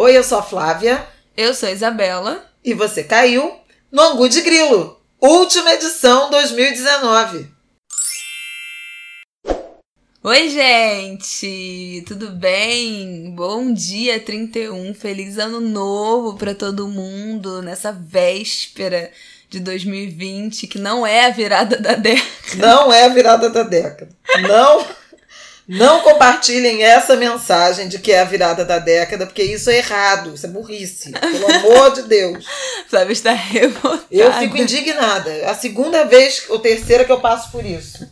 Oi, eu sou a Flávia. Eu sou a Isabela. E você caiu no Angu de Grilo, última edição 2019. Oi, gente! Tudo bem? Bom dia 31, feliz ano novo para todo mundo nessa véspera de 2020, que não é a virada da década. Não é a virada da década. Não não compartilhem essa mensagem de que é a virada da década, porque isso é errado, isso é burrice. Pelo amor de Deus. Flávia está revoltada. Eu fico indignada. É a segunda vez ou terceira que eu passo por isso.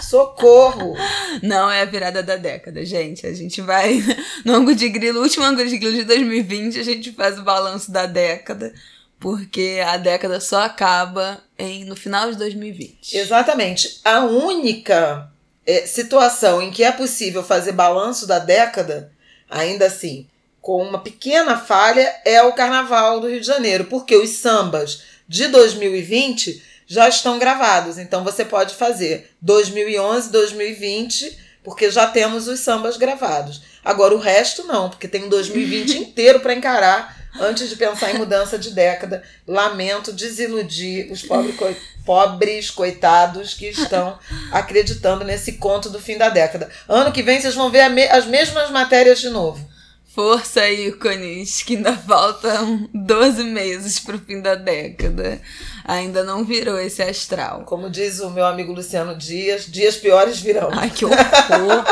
Socorro! Não é a virada da década, gente. A gente vai no ângulo de grilo, último ângulo de grilo de 2020, a gente faz o balanço da década, porque a década só acaba em no final de 2020. Exatamente. A única é, situação em que é possível fazer balanço da década, ainda assim, com uma pequena falha, é o Carnaval do Rio de Janeiro, porque os sambas de 2020 já estão gravados. Então você pode fazer 2011, 2020, porque já temos os sambas gravados. Agora o resto não, porque tem um 2020 inteiro para encarar antes de pensar em mudança de década. Lamento desiludir os pobres, co pobres coitados que estão acreditando nesse conto do fim da década. Ano que vem vocês vão ver me as mesmas matérias de novo. Força, ícones, que ainda faltam 12 meses para o fim da década. Ainda não virou esse astral. Como diz o meu amigo Luciano Dias, dias piores virão. Ai, que horror!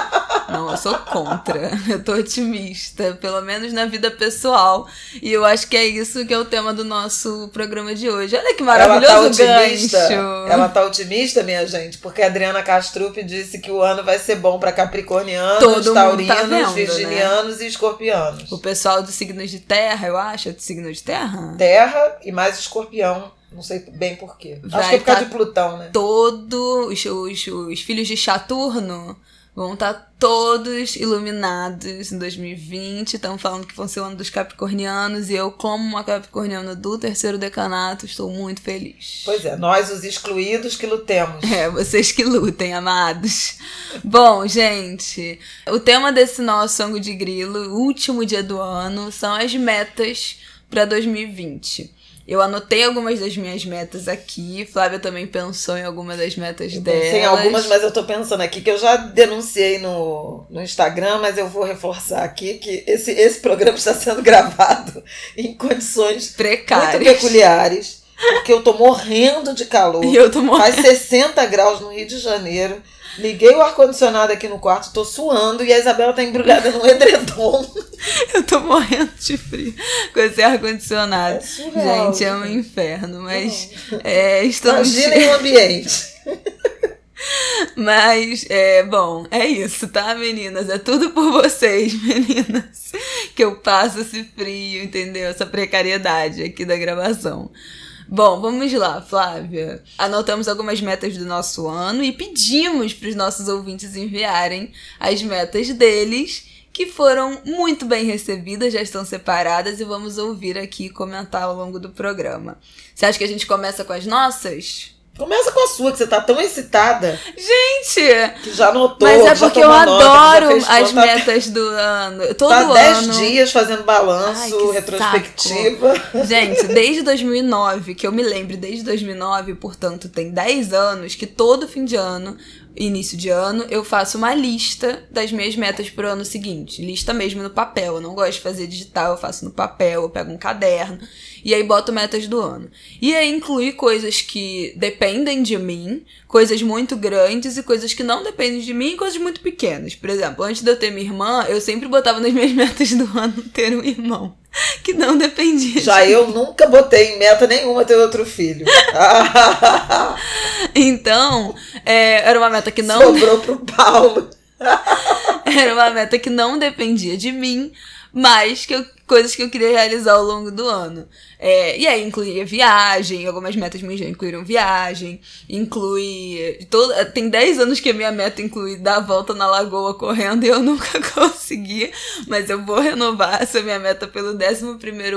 Não, eu sou contra. Eu tô otimista, pelo menos na vida pessoal. E eu acho que é isso que é o tema do nosso programa de hoje. Olha que maravilhoso ela tá otimista, gancho. Ela tá otimista, minha gente, porque a Adriana Castrup disse que o ano vai ser bom para capricornianos, Todo tá taurinos, tá vendo, virginianos né? e escorpianos. O pessoal dos signos de terra, eu acho, é do signo de terra? Terra e mais escorpião. Não sei bem porquê. Acho que é por causa tá de Plutão, né? Todos os, os, os filhos de Saturno Vão estar tá todos iluminados em 2020. Estão falando que vão ser o ano dos capricornianos. E eu, como uma capricorniana do terceiro decanato, estou muito feliz. Pois é, nós os excluídos que lutemos. É, vocês que lutem, amados. Bom, gente, o tema desse nosso ângulo de grilo, último dia do ano, são as metas para 2020. Eu anotei algumas das minhas metas aqui. Flávia também pensou em algumas das metas eu dela. Pensei em algumas, mas eu tô pensando aqui que eu já denunciei no, no Instagram, mas eu vou reforçar aqui que esse, esse programa está sendo gravado em condições precárias. muito peculiares. Porque eu tô morrendo de calor. E eu tô morrendo. Faz 60 graus no Rio de Janeiro. Liguei o ar-condicionado aqui no quarto, tô suando e a Isabela tá embrulhada num edredom. Eu tô morrendo de frio com esse ar-condicionado. É Gente, é um inferno, mas é, estamos. Imaginem o ambiente. Mas, é bom, é isso, tá, meninas? É tudo por vocês, meninas, que eu passo esse frio, entendeu? Essa precariedade aqui da gravação. Bom, vamos lá, Flávia. Anotamos algumas metas do nosso ano e pedimos para os nossos ouvintes enviarem as metas deles, que foram muito bem recebidas, já estão separadas e vamos ouvir aqui e comentar ao longo do programa. Você acha que a gente começa com as nossas? Começa com a sua, que você tá tão excitada. Gente! Que já notou. Mas é porque eu adoro nota, as metas do ano. Todo tá ano. dez dias fazendo balanço, Ai, retrospectiva. Saco. Gente, desde 2009, que eu me lembro, desde 2009, portanto, tem 10 anos, que todo fim de ano início de ano, eu faço uma lista das minhas metas pro ano seguinte. Lista mesmo no papel. Eu não gosto de fazer digital, eu faço no papel, eu pego um caderno e aí boto metas do ano. E aí inclui coisas que dependem de mim, coisas muito grandes e coisas que não dependem de mim e coisas muito pequenas. Por exemplo, antes de eu ter minha irmã, eu sempre botava nas minhas metas do ano ter um irmão. Que não dependia. Já de eu mim. nunca botei em meta nenhuma ter outro filho. então, é, era uma meta que não. Sobrou pro Paulo. era uma meta que não dependia de mim, mas que eu coisas que eu queria realizar ao longo do ano. É, e aí incluía viagem, algumas metas minhas já incluíram viagem, inclui. Todo, tem 10 anos que a minha meta inclui dar a volta na lagoa correndo e eu nunca consegui, mas eu vou renovar essa minha meta pelo 11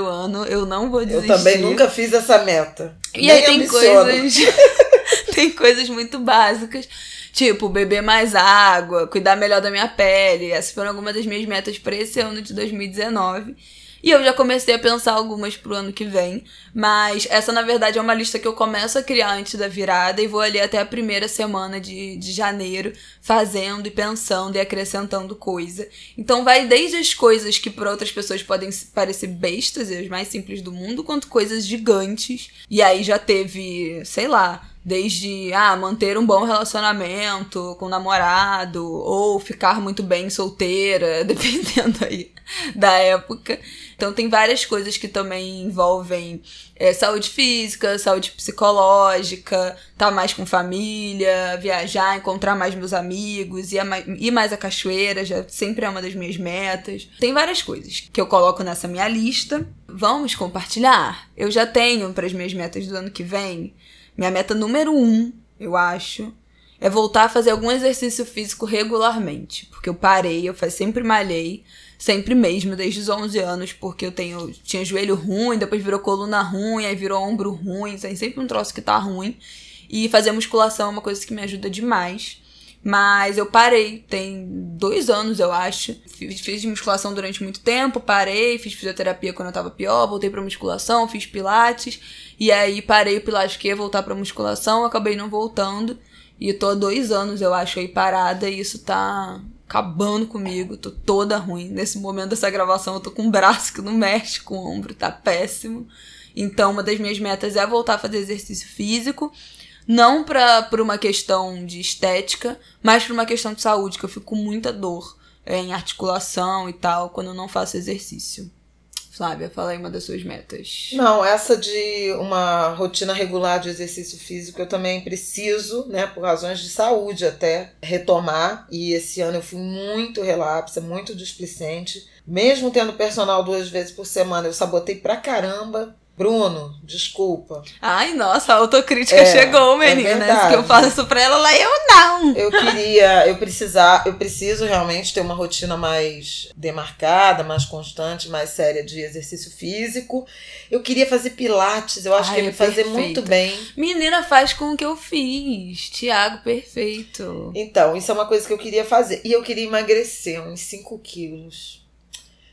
ano, eu não vou desistir. Eu também nunca fiz essa meta. E Nem aí tem coisas. tem coisas muito básicas Tipo, beber mais água, cuidar melhor da minha pele. Essas foram algumas das minhas metas para esse ano de 2019. E eu já comecei a pensar algumas pro ano que vem. Mas essa, na verdade, é uma lista que eu começo a criar antes da virada e vou ali até a primeira semana de, de janeiro, fazendo e pensando e acrescentando coisa. Então vai desde as coisas que para outras pessoas podem parecer bestas e as mais simples do mundo, quanto coisas gigantes. E aí já teve, sei lá, Desde ah, manter um bom relacionamento com o namorado, ou ficar muito bem solteira, dependendo aí da época. Então tem várias coisas que também envolvem é, saúde física, saúde psicológica, estar tá mais com família, viajar, encontrar mais meus amigos, ir, mais, ir mais à cachoeira, já sempre é uma das minhas metas. Tem várias coisas que eu coloco nessa minha lista. Vamos compartilhar? Eu já tenho para as minhas metas do ano que vem minha meta número um, eu acho, é voltar a fazer algum exercício físico regularmente. Porque eu parei, eu sempre malhei, sempre mesmo, desde os 11 anos, porque eu tenho, tinha joelho ruim, depois virou coluna ruim, aí virou ombro ruim, tem sempre um troço que tá ruim. E fazer musculação é uma coisa que me ajuda demais. Mas eu parei, tem dois anos, eu acho. Fiz, fiz musculação durante muito tempo, parei, fiz fisioterapia quando eu tava pior, voltei pra musculação, fiz pilates. E aí parei o ia voltar pra musculação, acabei não voltando. E tô há dois anos, eu acho, aí parada, e isso tá acabando comigo, tô toda ruim. Nesse momento dessa gravação, eu tô com um braço que não mexe com o ombro, tá péssimo. Então, uma das minhas metas é voltar a fazer exercício físico. Não pra, por uma questão de estética, mas por uma questão de saúde, que eu fico com muita dor é, em articulação e tal quando eu não faço exercício. Flávia, fala aí uma das suas metas. Não, essa de uma rotina regular de exercício físico eu também preciso, né, por razões de saúde até, retomar. E esse ano eu fui muito relapsa, muito displicente. Mesmo tendo personal duas vezes por semana, eu sabotei pra caramba. Bruno, desculpa. Ai, nossa, a autocrítica é, chegou, meninas. É que eu faço isso pra ela lá, eu não. Eu queria, eu precisar, eu preciso realmente ter uma rotina mais demarcada, mais constante, mais séria de exercício físico. Eu queria fazer pilates, eu acho Ai, que ia me fazer muito bem. Menina, faz com o que eu fiz. Tiago, perfeito. Então, isso é uma coisa que eu queria fazer. E eu queria emagrecer uns 5 quilos.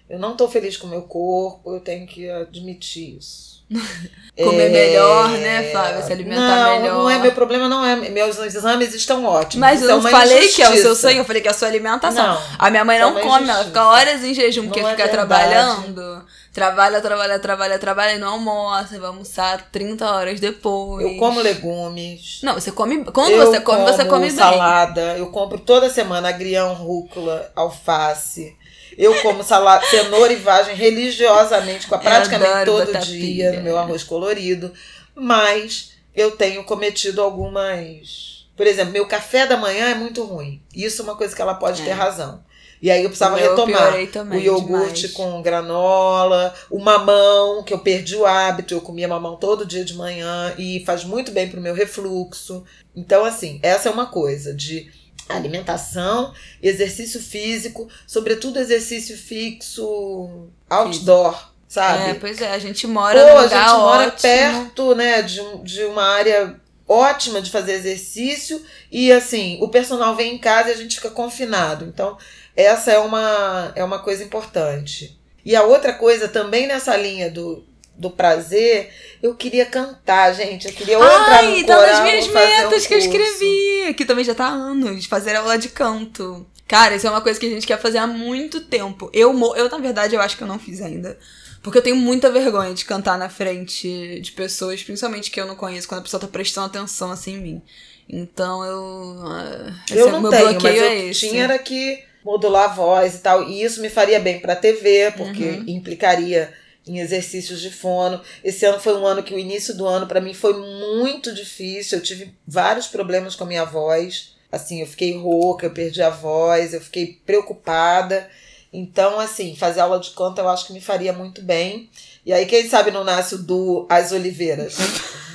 Eu não tô feliz com o meu corpo, eu tenho que admitir isso. Comer é... melhor, né, Flávia? Se alimentar não, melhor. Não é meu problema, não é. Meus exames estão ótimos. Mas eu é não falei injustiça. que é o seu sonho, eu falei que é a sua alimentação. Não, a minha mãe não é come, injustiça. ela fica horas em jejum porque é fica verdade. trabalhando. Trabalha, trabalha, trabalha, trabalha e não almoça, vai almoçar 30 horas depois. Eu como legumes. Não, você come. Quando eu você come, você come salada, bem. Salada. Eu compro toda semana agrião, rúcula, alface. Eu como salada, cenoura e vagem religiosamente, praticamente todo dia no meu arroz colorido. Mas eu tenho cometido algumas. Por exemplo, meu café da manhã é muito ruim. Isso é uma coisa que ela pode é. ter razão. E aí eu precisava eu retomar o iogurte demais. com granola, o mamão, que eu perdi o hábito, eu comia mamão todo dia de manhã e faz muito bem pro meu refluxo. Então, assim, essa é uma coisa de alimentação, exercício físico, sobretudo exercício fixo outdoor, sabe? É, pois é, a gente mora Pô, num lugar a gente mora ótimo. perto, né, de, de uma área ótima de fazer exercício e assim, o personal vem em casa e a gente fica confinado. Então, essa é uma é uma coisa importante. E a outra coisa também nessa linha do do prazer, eu queria cantar, gente. Eu queria entrar Ai, no coral, das minhas metas um que eu escrevi, que também já tá há anos, fazer aula de canto. Cara, isso é uma coisa que a gente quer fazer há muito tempo. Eu, eu na verdade, eu acho que eu não fiz ainda. Porque eu tenho muita vergonha de cantar na frente de pessoas, principalmente que eu não conheço, quando a pessoa tá prestando atenção assim em mim. Então eu. Uh, eu é, não tenho, mas eu é tinha era que modular a voz e tal. E isso me faria bem pra TV, porque uhum. implicaria em exercícios de fono. Esse ano foi um ano que o início do ano para mim foi muito difícil. Eu tive vários problemas com a minha voz. Assim, eu fiquei rouca, eu perdi a voz, eu fiquei preocupada. Então, assim, fazer aula de canto eu acho que me faria muito bem. E aí, quem sabe não nasce o do As Oliveiras?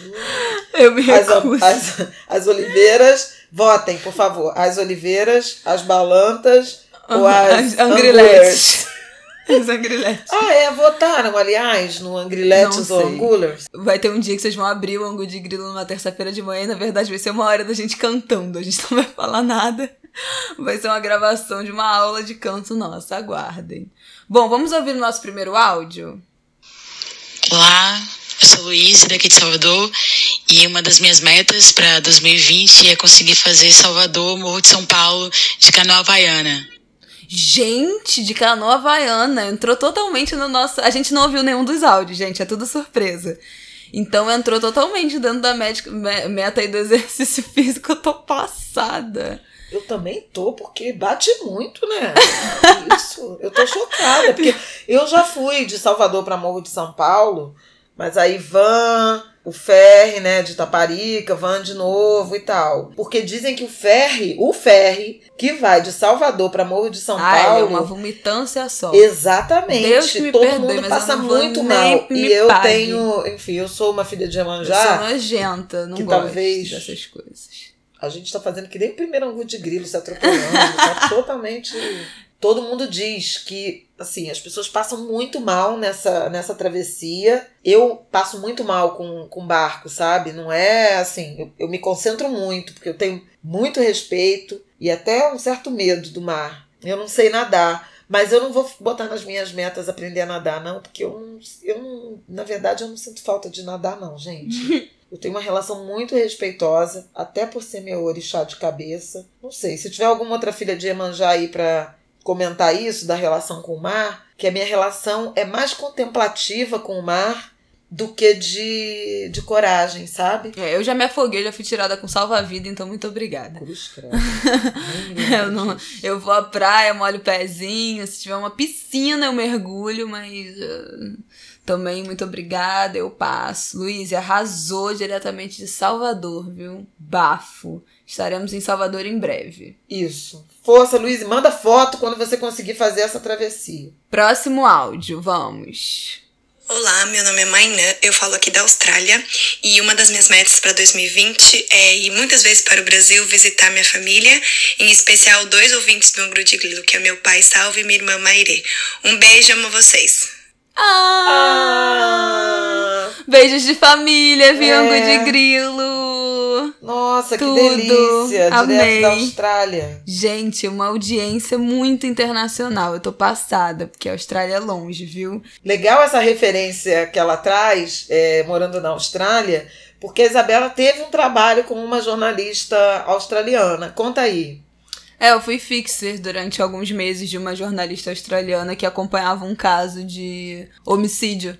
eu me recuso. As, as, as Oliveiras, votem, por favor. As Oliveiras, as Balantas ou as, as Angriletes. Os Angriletes. Ah, é? Votaram, aliás, no Angriletes ou Angulers? Vai ter um dia que vocês vão abrir o Angu de Grilo numa terça-feira de manhã e, na verdade, vai ser uma hora da gente cantando. A gente não vai falar nada. Vai ser uma gravação de uma aula de canto nossa, aguardem. Bom, vamos ouvir o nosso primeiro áudio? Olá, eu sou Luiz, daqui de Salvador, e uma das minhas metas para 2020 é conseguir fazer Salvador, Morro de São Paulo, de canoa havaiana. Gente, de canoa havaiana, entrou totalmente no nosso. A gente não ouviu nenhum dos áudios, gente, é tudo surpresa. Então entrou totalmente dentro da médica, meta aí do exercício físico, eu tô passada. Eu também tô, porque bate muito, né? Isso, eu tô chocada, porque eu já fui de Salvador para Morro de São Paulo, mas aí van, o ferry, né, de Taparica, van de novo e tal. Porque dizem que o ferry, o ferry que vai de Salvador para Morro de São Ai, Paulo, é uma vomitância só. Exatamente. Deus que me Todo perdoe, mundo mas passa eu não vou muito mal. E eu pague. tenho, enfim, eu sou uma filha de Eu sou Iemanjá. nojenta, não que gosto talvez- dessas coisas. A gente tá fazendo que nem o primeiro angu de grilo se atropelando. tá totalmente. Todo mundo diz que, assim, as pessoas passam muito mal nessa, nessa travessia. Eu passo muito mal com, com barco, sabe? Não é assim. Eu, eu me concentro muito, porque eu tenho muito respeito e até um certo medo do mar. Eu não sei nadar. Mas eu não vou botar nas minhas metas aprender a nadar, não, porque eu não, eu não. Na verdade, eu não sinto falta de nadar, não, gente. Eu tenho uma relação muito respeitosa, até por ser meu orixá de cabeça. Não sei, se tiver alguma outra filha de Iemanjá aí pra comentar isso, da relação com o mar, que a minha relação é mais contemplativa com o mar do que de, de coragem, sabe? É, eu já me afoguei, já fui tirada com salva-vida, então muito obrigada. Cruz Eu, não, eu vou à praia, molho o pezinho. Se tiver uma piscina, eu mergulho, mas uh, também muito obrigada, eu passo. Luiz, arrasou diretamente de Salvador, viu? Bafo. Estaremos em Salvador em breve. Isso. Força, Luiz, manda foto quando você conseguir fazer essa travessia. Próximo áudio, vamos. Olá, meu nome é Mainã, eu falo aqui da Austrália e uma das minhas metas para 2020 é ir muitas vezes para o Brasil visitar minha família, em especial dois ouvintes do Angro de Grilo, que é meu pai Salve e minha irmã Maire. Um beijo, amo vocês. Ah! Ah! Beijos de família, Viango É. de Grilo. Nossa, que Tudo. delícia! Amei. Direto da Austrália. Gente, uma audiência muito internacional. Eu tô passada, porque a Austrália é longe, viu? Legal essa referência que ela traz, é, morando na Austrália, porque a Isabela teve um trabalho com uma jornalista australiana. Conta aí. É, eu fui fixer durante alguns meses de uma jornalista australiana que acompanhava um caso de homicídio.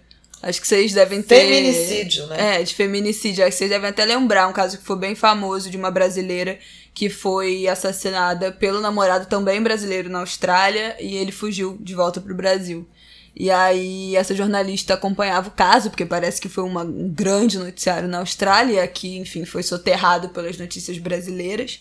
Acho que vocês devem ter. Feminicídio, né? É, de feminicídio. Acho que vocês devem até lembrar um caso que foi bem famoso de uma brasileira que foi assassinada pelo namorado também brasileiro na Austrália e ele fugiu de volta pro Brasil. E aí essa jornalista acompanhava o caso, porque parece que foi uma- um grande noticiário na Austrália, que, enfim, foi soterrado pelas notícias brasileiras.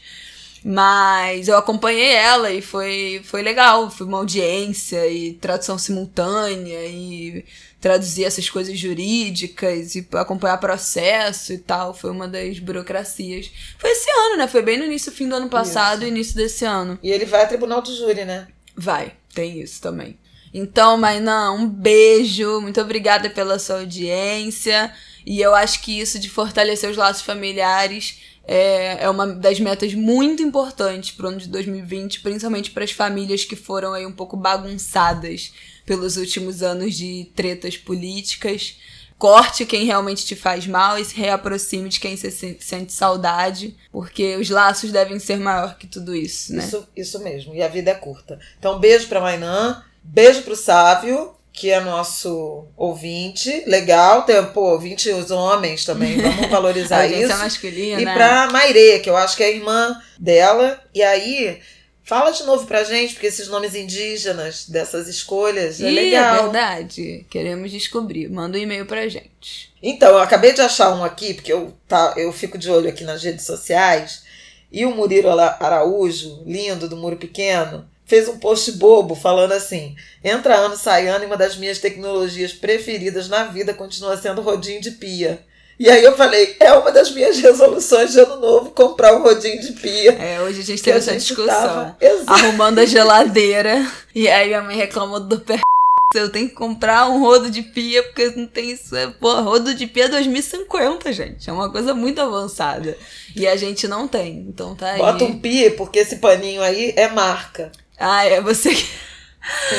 Mas eu acompanhei ela e foi, foi legal. Foi uma audiência e tradução simultânea e traduzir essas coisas jurídicas e acompanhar processo e tal. Foi uma das burocracias. Foi esse ano, né? Foi bem no início, fim do ano passado e início desse ano. E ele vai a tribunal do júri, né? Vai, tem isso também. Então, Mainã, um beijo. Muito obrigada pela sua audiência. E eu acho que isso de fortalecer os laços familiares é, é uma das metas muito importantes para o ano de 2020, principalmente para as famílias que foram aí um pouco bagunçadas pelos últimos anos de tretas políticas. Corte quem realmente te faz mal e se reaproxime de quem você se- sente saudade, porque os laços devem ser maior que tudo isso, né? Isso, isso mesmo. E a vida é curta. Então, beijo pra Mainã, beijo pro Sávio, que é nosso ouvinte. Legal, tem, pô, ouvinte os homens também. Vamos valorizar audiência isso. masculina, E pra Maire, que eu acho que é a irmã dela. E aí, fala de novo pra gente, porque esses nomes indígenas dessas escolhas é Ih, legal. é verdade. Queremos descobrir. Manda um e-mail pra gente. Então, eu acabei de achar um aqui, porque eu, tá, eu fico de olho aqui nas redes sociais. E o Murilo Ara- Araújo, lindo, do Muro Pequeno, fez um post bobo falando assim: entra ano, sai ano, e uma das minhas tecnologias preferidas na vida continua sendo rodinho de pia. E aí eu falei: é uma das minhas resoluções de ano novo comprar um rodinho de pia. É, hoje a gente teve a essa discussão. tava-. Arrumando a geladeira. E aí minha mãe reclamou do pé. Eu tenho que comprar um rodo de pia, porque não tem isso. É, pô, rodo de pia é 2050, gente. É uma coisa muito avançada. E a gente não tem. Então tá aí. Bota um pia, porque esse paninho aí é marca. Ah, é você que.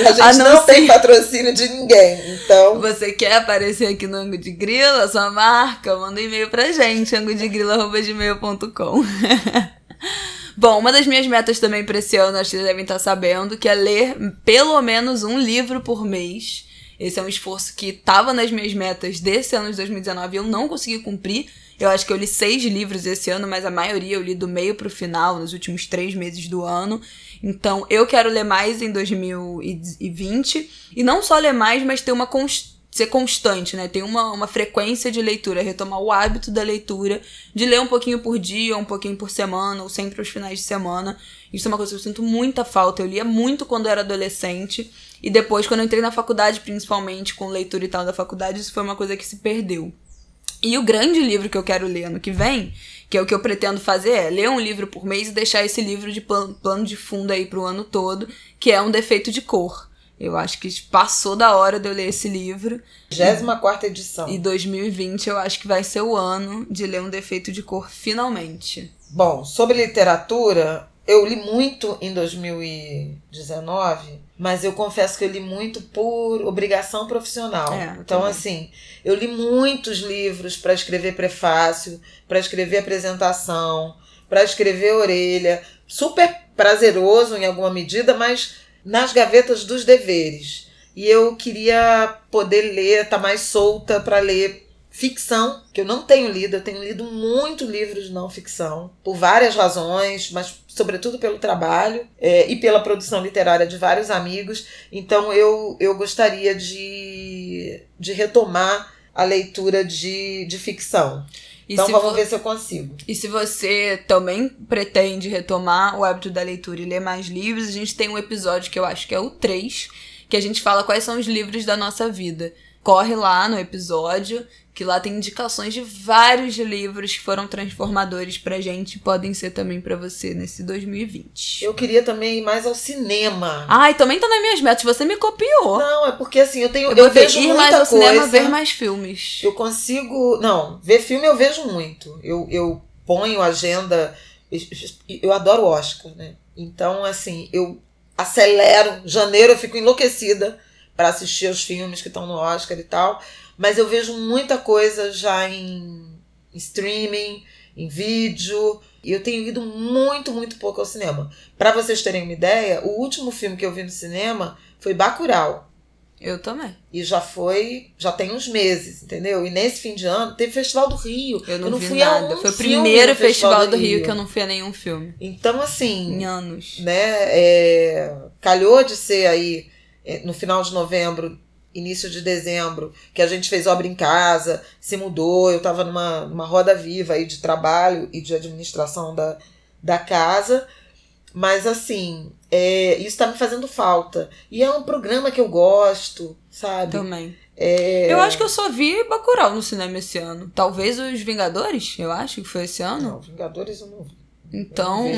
A gente não, não tem patrocínio de ninguém, então... Você quer aparecer aqui no Ango de Grila, sua marca? Manda um e-mail pra gente, angodegrila.gmail.com Bom, uma das minhas metas também para esse ano, acho que vocês devem estar sabendo, que é ler pelo menos um livro por mês. Esse é um esforço que estava nas minhas metas desse ano de 2019 e eu não consegui cumprir. Eu acho que eu li seis livros esse ano, mas a maioria eu li do meio pro final, nos últimos três meses do ano. Então eu quero ler mais em 2020. E não só ler mais, mas ter uma ser constante, né? Ter uma, uma frequência de leitura, retomar o hábito da leitura, de ler um pouquinho por dia, um pouquinho por semana, ou sempre aos finais de semana. Isso é uma coisa que eu sinto muita falta. Eu lia muito quando eu era adolescente. E depois, quando eu entrei na faculdade, principalmente com leitura e tal da faculdade, isso foi uma coisa que se perdeu. E o grande livro que eu quero ler ano que vem, que é o que eu pretendo fazer, é ler um livro por mês e deixar esse livro de plano de fundo aí pro ano todo, que é Um Defeito de Cor. Eu acho que passou da hora de eu ler esse livro. 24 edição. E 2020 eu acho que vai ser o ano de ler Um Defeito de Cor finalmente. Bom, sobre literatura, eu li muito em 2019, mas eu confesso que eu li muito por obrigação profissional. É, então, também. assim, eu li muitos livros para escrever prefácio, para escrever apresentação, para escrever orelha. Super prazeroso em alguma medida, mas nas gavetas dos deveres. E eu queria poder ler, estar tá mais solta para ler ficção, que eu não tenho lido, eu tenho lido muito livros de não ficção, por várias razões, mas sobretudo pelo trabalho é, e pela produção literária de vários amigos. Então eu, eu gostaria de, de retomar a leitura de, de ficção. E então vamos ver se eu consigo. E se você também pretende retomar o hábito da leitura e ler mais livros, a gente tem um episódio que eu acho que é o 3, que a gente fala quais são os livros da nossa vida. Corre lá no episódio que lá tem indicações de vários livros que foram transformadores pra gente e podem ser também para você nesse 2020. Eu queria também ir mais ao cinema. Ai, também tá nas minhas metas, você me copiou. Não, é porque assim, eu tenho eu, eu vejo ir mais ao coisa, cinema, ver mais filmes. Eu consigo, não, ver filme eu vejo muito. Eu, eu ponho agenda, eu adoro Oscar, né? Então, assim, eu acelero, janeiro eu fico enlouquecida para assistir os filmes que estão no Oscar e tal. Mas eu vejo muita coisa já em streaming, em vídeo. E eu tenho ido muito, muito pouco ao cinema. Para vocês terem uma ideia, o último filme que eu vi no cinema foi Bacurau. Eu também. E já foi, já tem uns meses, entendeu? E nesse fim de ano teve Festival do Rio. Eu não, eu não vi fui nada. Um foi o primeiro Festival, Festival do, Rio. Rio. que eu não fui a nenhum filme. Então, assim. Em anos. Né? É, calhou de ser aí no final de novembro início de dezembro, que a gente fez obra em casa, se mudou, eu estava numa, numa roda viva aí de trabalho e de administração da, da casa. Mas assim, é, isso está me fazendo falta. E é um programa que eu gosto, sabe? Também. É... Eu acho que eu só vi Bacurau no cinema esse ano. Talvez os Vingadores, eu acho que foi esse ano. Não, Vingadores eu não vi. Então,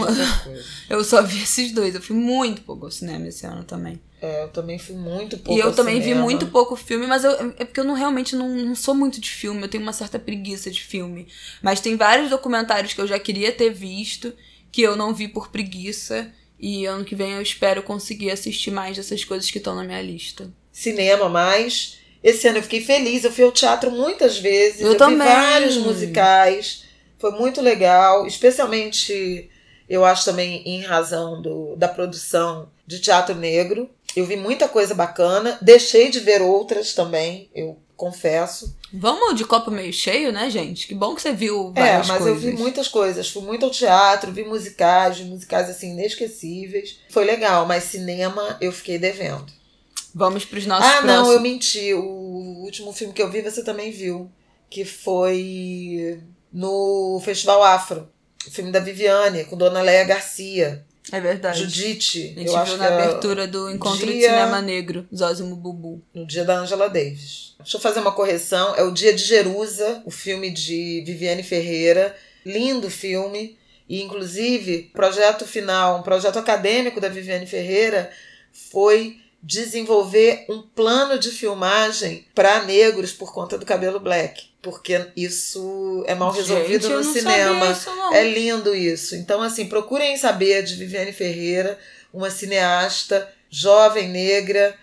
eu, eu só vi esses dois. Eu fui muito pouco ao cinema esse ano também. É, eu também fui muito pouco. E eu também cinema. vi muito pouco filme, mas eu, é porque eu não realmente não, não sou muito de filme, eu tenho uma certa preguiça de filme. Mas tem vários documentários que eu já queria ter visto, que eu não vi por preguiça. E ano que vem eu espero conseguir assistir mais dessas coisas que estão na minha lista. Cinema mais. Esse ano eu fiquei feliz, eu fui ao teatro muitas vezes. Eu, eu também. vi vários musicais. Foi muito legal, especialmente eu acho também em razão do, da produção de teatro negro. Eu vi muita coisa bacana, deixei de ver outras também, eu confesso. Vamos de copo meio cheio, né, gente? Que bom que você viu várias É, mas coisas. eu vi muitas coisas. Fui muito ao teatro, vi musicais, musicais assim inesquecíveis. Foi legal, mas cinema eu fiquei devendo. Vamos para os nossos Ah, próximos. não, eu menti. O último filme que eu vi você também viu, que foi no Festival Afro. O filme da Viviane, com Dona Leia Garcia. É verdade. Judite. A gente eu viu na é abertura do Encontro dia... de Cinema Negro, Zózimo Bubu. No dia da Angela Davis. Deixa eu fazer uma correção. É o Dia de Jerusa, o filme de Viviane Ferreira. Lindo filme. E, inclusive, projeto final, um projeto acadêmico da Viviane Ferreira foi desenvolver um plano de filmagem para negros por conta do cabelo black. Porque isso é mal resolvido Gente, no cinema. Isso, é lindo isso. Então, assim, procurem saber de Viviane Ferreira, uma cineasta jovem, negra,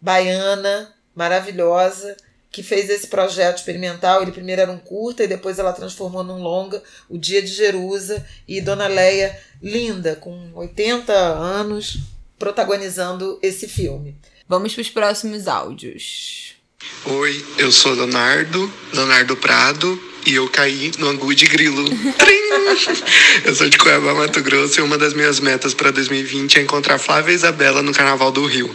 baiana, maravilhosa, que fez esse projeto experimental. Ele primeiro era um curta e depois ela transformou num longa, O Dia de Jerusa, e Dona Leia, linda, com 80 anos, protagonizando esse filme. Vamos para os próximos áudios. Oi, eu sou Leonardo, Leonardo Prado, e eu caí no angu de grilo. eu sou de Cuiabá, Mato Grosso, e uma das minhas metas para 2020 é encontrar Flávia e Isabela no Carnaval do Rio.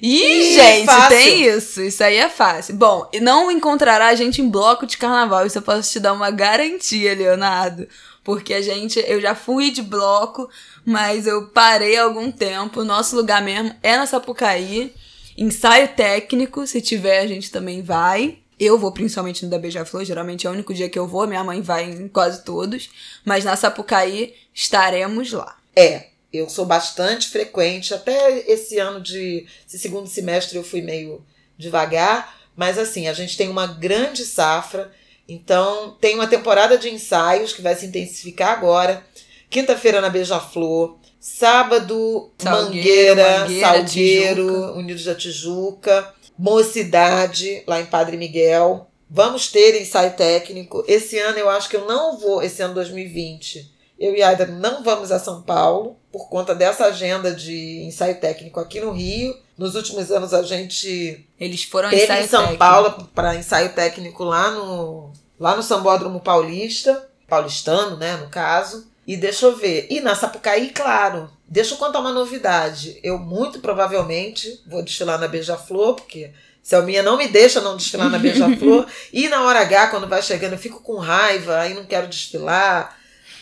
Ih, gente, fácil. tem isso. Isso aí é fácil. Bom, não encontrará a gente em bloco de carnaval. Isso eu posso te dar uma garantia, Leonardo. Porque a gente, eu já fui de bloco, mas eu parei algum tempo. Nosso lugar mesmo é na Sapucaí. Ensaio técnico, se tiver, a gente também vai. Eu vou principalmente no da Beija-Flor, geralmente é o único dia que eu vou, minha mãe vai em quase todos. Mas na Sapucaí estaremos lá. É, eu sou bastante frequente. Até esse ano de esse segundo semestre eu fui meio devagar, mas assim, a gente tem uma grande safra. Então, tem uma temporada de ensaios que vai se intensificar agora. Quinta-feira na Beija-Flor, sábado Salgueiro, Mangueira, Mangueira Salgueiro, Tijuca. Unidos da Tijuca, Mocidade, lá em Padre Miguel. Vamos ter ensaio técnico. Esse ano eu acho que eu não vou, esse ano 2020. Eu e a Aida não vamos a São Paulo por conta dessa agenda de ensaio técnico aqui no Rio. Nos últimos anos a gente Eles foram teve em São técnico. Paulo para ensaio técnico lá no lá no Sambódromo Paulista, paulistano, né, no caso. E deixa eu ver. E na Sapucaí, claro. Deixa eu contar uma novidade. Eu muito provavelmente vou desfilar na Beija-Flor, porque Selminha não me deixa não desfilar na Beija-Flor. e na hora H, quando vai chegando, eu fico com raiva, aí não quero desfilar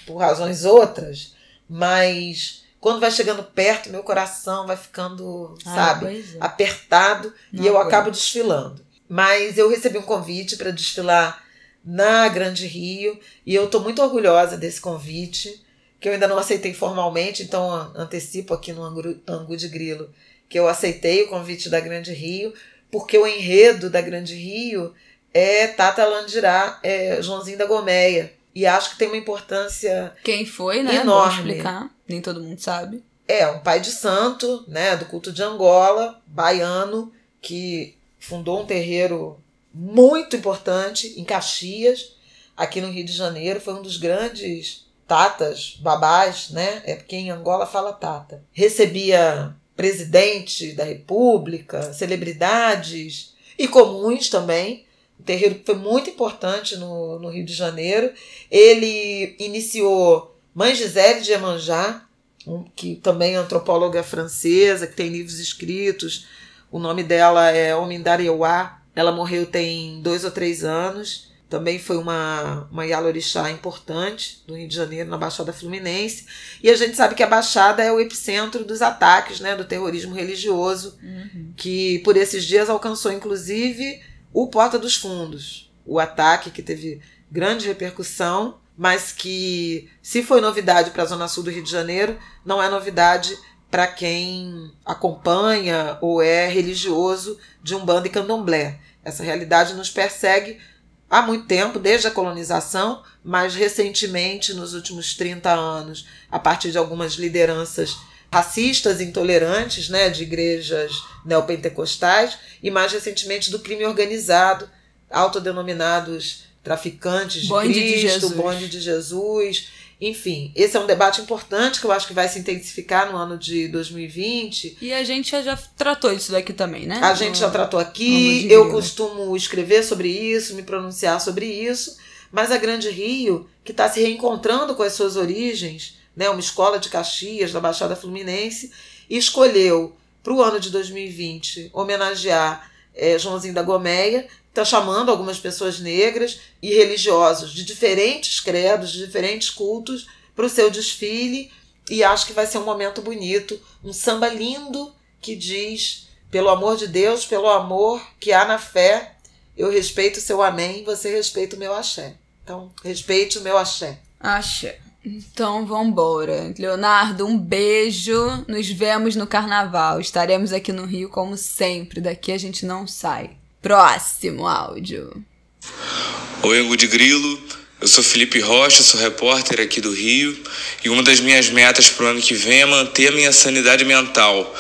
por razões outras. Mas quando vai chegando perto, meu coração vai ficando, Ah, sabe, é. apertado Não e eu aguento. acabo desfilando. Mas eu recebi um convite para desfilar na Grande Rio e eu estou muito orgulhosa desse convite, que eu ainda não aceitei formalmente, então antecipo aqui no Angu, Angu de Grilo que eu aceitei o convite da Grande Rio, porque o enredo da Grande Rio é Tata Landirá, é Joãozinho da Gomeia. E acho que tem uma importância Quem foi, né? Enorme. Vou explicar. Nem todo mundo sabe. É, um pai de santo, né, do culto de Angola, baiano, que fundou um terreiro muito importante em Caxias, aqui no Rio de Janeiro, foi um dos grandes tatas, babás, né? É porque em Angola fala tata. Recebia presidente da República, celebridades e comuns também. Um terreiro que foi muito importante no, no Rio de Janeiro. Ele iniciou Mãe Gisele de Iemanjá, um- que também é antropóloga francesa, que tem livros escritos. O nome dela é Omindareuá. Ela morreu tem dois ou três anos. Também foi uma, uma Yalorixá importante do Rio de Janeiro, na Baixada Fluminense. E a gente sabe que a Baixada é o epicentro dos ataques né, do terrorismo religioso, que por esses dias alcançou inclusive o Porta dos Fundos. O ataque que teve grande repercussão, mas que, se foi novidade para a Zona Sul do Rio de Janeiro, não é novidade para quem acompanha ou é religioso de Umbanda e Candomblé. Essa realidade nos persegue há muito tempo, desde a colonização, mas recentemente, nos últimos 30 anos, a partir de algumas lideranças racistas intolerantes, né, de igrejas neopentecostais, e mais recentemente do crime organizado, autodenominados traficantes de Bonde de Cristo, Jesus. bonde de Jesus. Enfim, esse é um debate importante que eu acho que vai se intensificar no ano de 2020. E a gente já, tratou isso daqui também, né? A gente já tratou aqui, de eu costumo escrever sobre isso, me pronunciar sobre isso, mas a Grande Rio, que está se reencontrando com as suas origens, né, uma escola de Caxias, da Baixada Fluminense, escolheu para o ano de 2020 homenagear eh, Joãozinho da Gomeia, está chamando algumas pessoas negras e religiosos de diferentes credos, de diferentes cultos, para o seu desfile, e acho que vai ser um momento bonito, um samba lindo que diz pelo amor de Deus, pelo amor que há na fé, eu respeito o seu amém, você respeita o meu axé. Então, respeite o meu axé. Acha. Então vambora. Leonardo, um beijo. Nos vemos no carnaval. Estaremos aqui no Rio como sempre. Daqui a gente não sai. Próximo áudio. Oi, Angu de Grilo. Eu sou Felipe Rocha, sou repórter aqui do Rio. E uma das minhas metas pro ano que vem é manter a minha sanidade mental.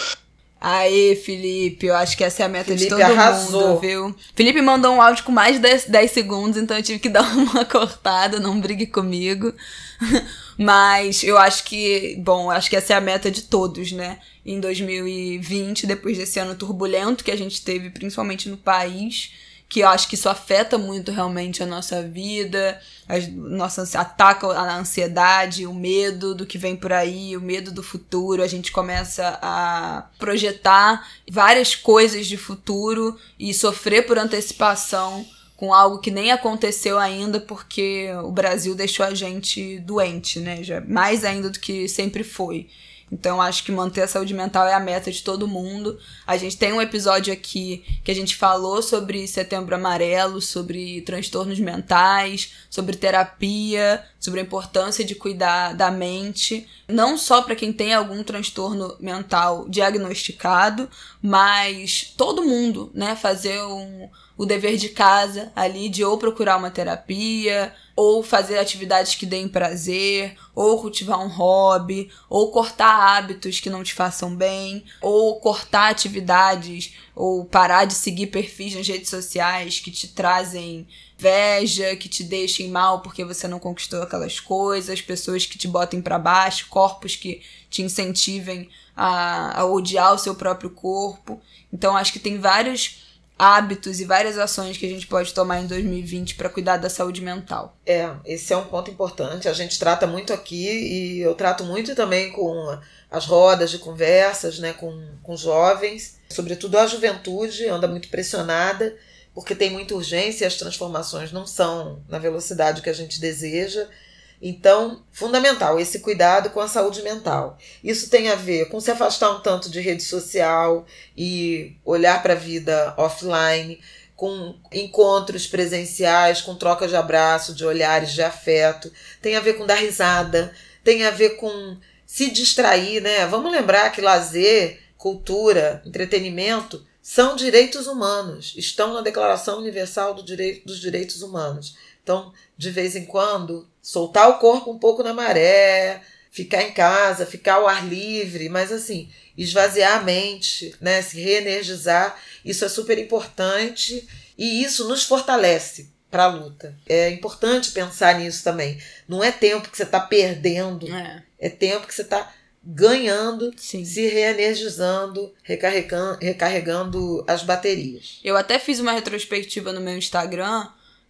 Aê, Felipe, eu acho que essa é a meta Felipe de todo arrasou. mundo, viu? Felipe mandou um áudio com mais de 10, 10 segundos, então eu tive que dar uma cortada, não brigue comigo. Mas eu acho que, bom, acho que essa é a meta de todos, né? Em 2020, depois desse ano turbulento que a gente teve, principalmente no país, que eu acho que isso afeta muito realmente a nossa vida, a nossa ataca a ansiedade, o medo do que vem por aí, o medo do futuro. A gente começa a projetar várias coisas de futuro e sofrer por antecipação com algo que nem aconteceu ainda porque o Brasil deixou a gente doente, né? Já mais ainda do que sempre foi. Então, acho que manter a saúde mental é a meta de todo mundo. A gente tem um episódio aqui que a gente falou sobre setembro amarelo, sobre transtornos mentais, sobre terapia, sobre a importância de cuidar da mente, não só para quem tem algum transtorno mental diagnosticado, mas todo mundo, né? Fazer um, o dever de casa ali de ou procurar uma terapia, ou fazer atividades que deem prazer, ou cultivar um hobby, ou cortar hábitos que não te façam bem, ou cortar atividades, ou parar de seguir perfis nas redes sociais que te trazem inveja, que te deixem mal porque você não conquistou aquelas coisas, pessoas que te botem para baixo, corpos que te incentivem a, a odiar o seu próprio corpo. Então acho que tem vários hábitos e várias ações que a gente pode tomar em 2020 para cuidar da saúde mental. É, esse é um ponto importante. A gente trata muito aqui e eu trato muito também com as rodas de conversas, né, com, com jovens, sobretudo a juventude anda muito pressionada porque tem muita urgência e as transformações não são na velocidade que a gente deseja. Então, fundamental esse cuidado com a saúde mental. Isso tem a ver com se afastar um tanto de rede social e olhar para a vida offline, com encontros presenciais, com troca de abraço, de olhares de afeto. Tem a ver com dar risada, tem a ver com se distrair, né? Vamos lembrar que lazer, cultura, entretenimento são direitos humanos, estão na Declaração Universal dos Direitos Humanos. Então, de vez em quando, soltar o corpo um pouco na maré, ficar em casa, ficar ao ar livre, mas assim, esvaziar a mente, né, se reenergizar, isso é super importante e isso nos fortalece para a luta. É importante pensar nisso também. Não é tempo que você está perdendo, É. é tempo que você está ganhando, Sim. se reenergizando, recarregando, recarregando as baterias. Eu até fiz uma retrospectiva no meu Instagram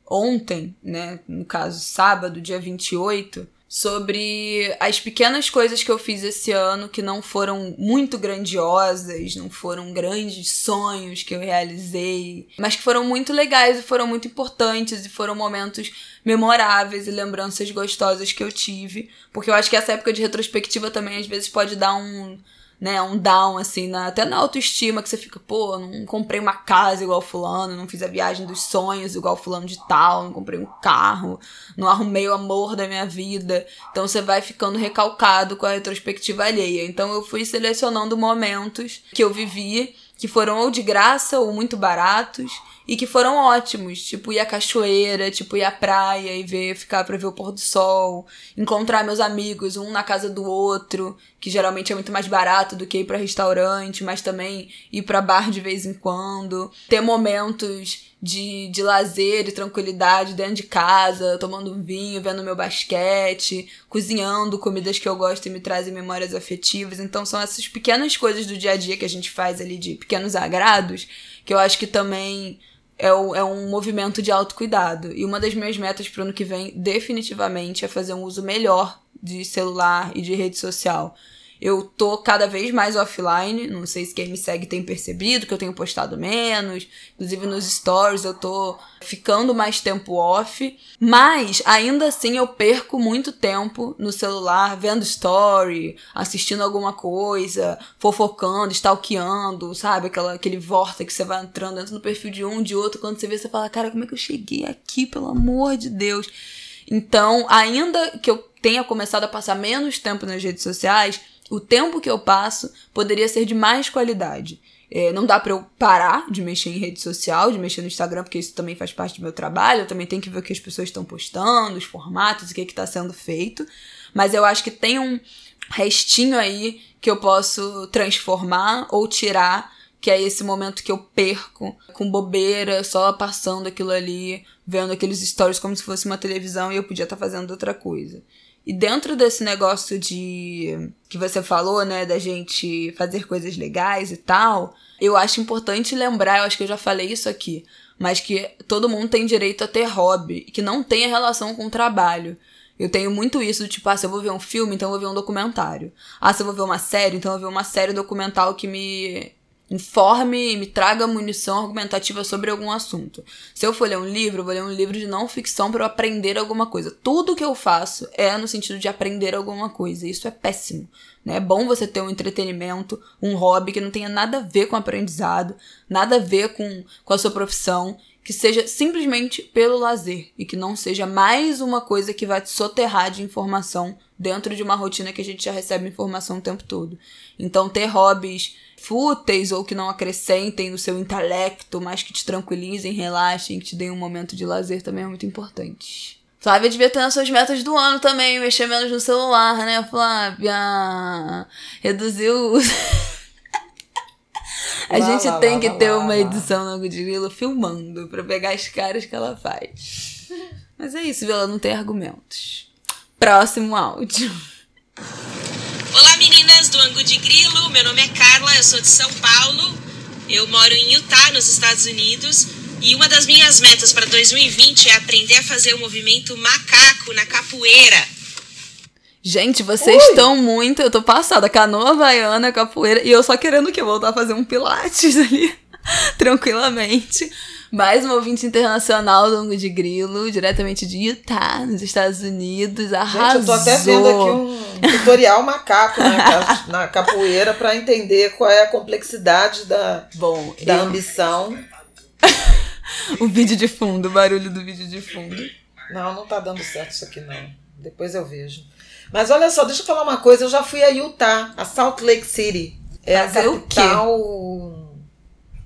ontem, né, no caso sábado, dia 28, sobre as pequenas coisas que eu fiz esse ano que não foram muito grandiosas, não foram grandes sonhos que eu realizei, mas que foram muito legais e foram muito importantes e foram momentos memoráveis e lembranças gostosas que eu tive, porque eu acho que essa época de retrospectiva também às vezes pode dar um né, um down, assim, na, até na autoestima, que você fica, pô, não comprei uma casa igual fulano, não fiz a viagem dos sonhos igual fulano de tal, não comprei um carro, não arrumei o amor da minha vida. Então você vai ficando recalcado com a retrospectiva alheia. Então eu fui selecionando momentos que eu vivi, que foram ou de graça ou muito baratos, e que foram ótimos, tipo ir à cachoeira, tipo ir à praia e ver, ficar pra ver o pôr do sol, encontrar meus amigos, um na casa do outro, que geralmente é muito mais barato do que ir pra restaurante, mas também ir pra bar de vez em quando, ter momentos de, de lazer e tranquilidade dentro de casa, tomando um vinho, vendo meu basquete, cozinhando comidas que eu gosto e me trazem memórias afetivas. Então são essas pequenas coisas do dia a dia que a gente faz ali de pequenos agrados, que eu acho que também é, o, é um movimento de autocuidado. E uma das minhas metas pro ano que vem, definitivamente, é fazer um uso melhor de celular e de rede social. Eu tô cada vez mais offline, não sei se quem me segue tem percebido que eu tenho postado menos, inclusive nos stories eu tô ficando mais tempo off, mas ainda assim eu perco muito tempo no celular vendo story, assistindo alguma coisa, fofocando, stalkeando, sabe? Aquela, aquele vortex que você vai entrando dentro do perfil de um, de outro, quando você vê, você fala, cara, como é que eu cheguei aqui, pelo amor de Deus? Então, ainda que eu tenha começado a passar menos tempo nas redes sociais, o tempo que eu passo poderia ser de mais qualidade. É, não dá pra eu parar de mexer em rede social, de mexer no Instagram, porque isso também faz parte do meu trabalho. Eu também tenho que ver o que as pessoas estão postando, os formatos, o que está sendo feito. Mas eu acho que tem um, restinho aí que eu posso transformar ou tirar, que é esse momento que eu perco com bobeira, só passando aquilo ali, vendo aqueles stories como se fosse uma televisão e eu podia estar tá fazendo outra coisa. E dentro desse negócio de que você falou, né, da gente fazer coisas legais e tal, eu acho importante lembrar, eu acho que eu já falei isso aqui, mas que todo mundo tem direito a ter hobby, que não tenha relação com o trabalho. Eu tenho muito isso, tipo, ah, se eu vou ver um filme, então eu vou ver um documentário. Ah, se eu vou ver uma série, então eu vou ver uma série documental que me informe e me traga munição argumentativa sobre algum assunto. Se eu for ler um livro, eu vou ler um livro de não ficção para eu aprender alguma coisa. Tudo que eu faço é no sentido de aprender alguma coisa. Isso é péssimo. Né? É bom você ter um entretenimento, um hobby que não tenha nada a ver com aprendizado, nada a ver com, com a sua profissão, que seja simplesmente pelo lazer e que não seja mais uma coisa que vai te soterrar de informação dentro de uma rotina que a gente já recebe informação o tempo todo. Então, ter hobbies fúteis ou que não acrescentem no seu intelecto, mas que te tranquilizem, relaxem, que te deem um momento de lazer também é muito importante. Flávia devia ter nas suas metas do ano também, mexer menos no celular, né, Flávia? Reduziu. A lá, gente lá, tem lá, que ter uma edição no Grilo filmando pra pegar as caras que ela faz. Mas é isso, viu? Ela não tem argumentos. Próximo áudio. Do Angu de Grilo, meu nome é Carla, eu sou de São Paulo, eu moro em Utah, nos Estados Unidos, e uma das minhas metas para 2020 é aprender a fazer o movimento macaco na capoeira. Gente, vocês Ui. estão muito. Eu tô passada. Canoa havaiana, capoeira. E eu só querendo que voltar a fazer um pilates ali. tranquilamente. Mais um ouvinte internacional do Longo de Grilo, diretamente de Utah, nos Estados Unidos. Arrasou. Gente, eu tô até vendo aqui um tutorial macaco na, na capoeira para entender qual é a complexidade da, Bom, da eu... ambição. o vídeo de fundo, o barulho do vídeo de fundo. Não, não tá dando certo isso aqui, não. Depois eu vejo. Mas olha só, deixa eu falar uma coisa. Eu já fui a Utah, a Salt Lake City. É Fazer a capital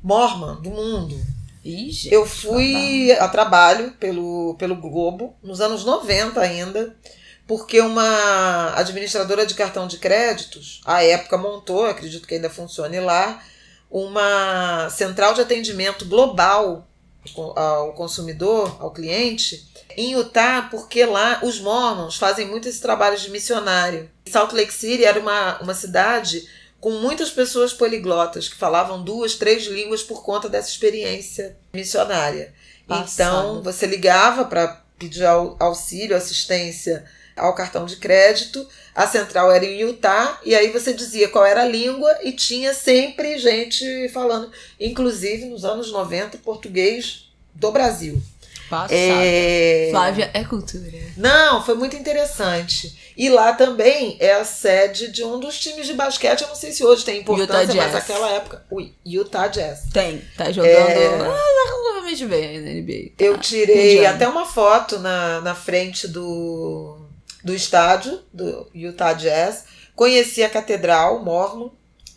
mormon do mundo. Ih, gente, eu fui a trabalho pelo, pelo Globo, nos anos 90 ainda, porque uma administradora de cartão de créditos, à época montou, acredito que ainda funcione lá, uma central de atendimento global ao consumidor, ao cliente, em Utah, porque lá os mormons fazem muito esse trabalho de missionário. Salt Lake City era uma, uma cidade com muitas pessoas poliglotas que falavam duas, três línguas por conta dessa experiência missionária. Passado. Então, você ligava para pedir auxílio, assistência ao cartão de crédito. A central era em Utah, e aí você dizia qual era a língua, e tinha sempre gente falando, inclusive nos anos 90, português do Brasil. Passada. É... Flávia é cultura. Não, foi muito interessante. E lá também é a sede de um dos times de basquete. Eu não sei se hoje tem importância, mas naquela época. Ui, Utah Jazz. Tem, tá jogando. É... Ah, bem na NBA. Tá. Eu tirei até uma foto na, na frente do, do estádio do Utah Jazz. Conheci a Catedral Mormon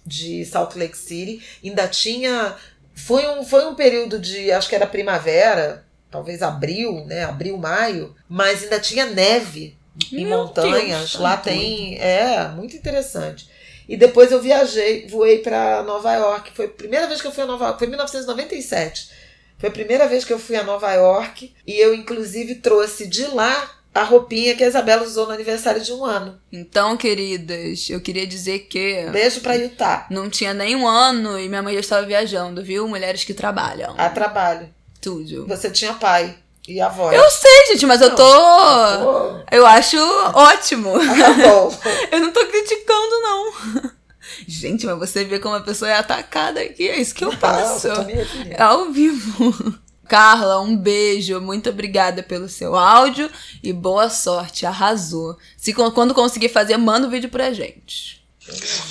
de Salt Lake City. Ainda tinha. Foi um, foi um período de. Acho que era primavera talvez abril, né? Abril, maio, mas ainda tinha neve em Meu montanhas. Deus, Lá tem. É, muito interessante. E depois eu viajei, voei para Nova York. Foi a primeira vez que eu fui a Nova York, foi em 1997. Foi a primeira vez que eu fui a Nova York e eu, inclusive, trouxe de lá a roupinha que a Isabela usou no aniversário de um ano. Então, queridas, eu queria dizer que. Beijo pra Utah. Não tinha nem um ano e minha mãe já estava viajando, viu? Mulheres que trabalham. A trabalho. Tudo. Você tinha pai e avó. Eu sei, gente, mas não, eu tô. Eu acho ótimo. Ah, bom. eu não tô criticando, não. Gente, mas você vê como a pessoa é atacada aqui. É isso que eu passo. é ao vivo. Carla, um beijo. Muito obrigada pelo seu áudio e boa sorte. Arrasou. Se quando conseguir fazer, manda o um vídeo pra gente.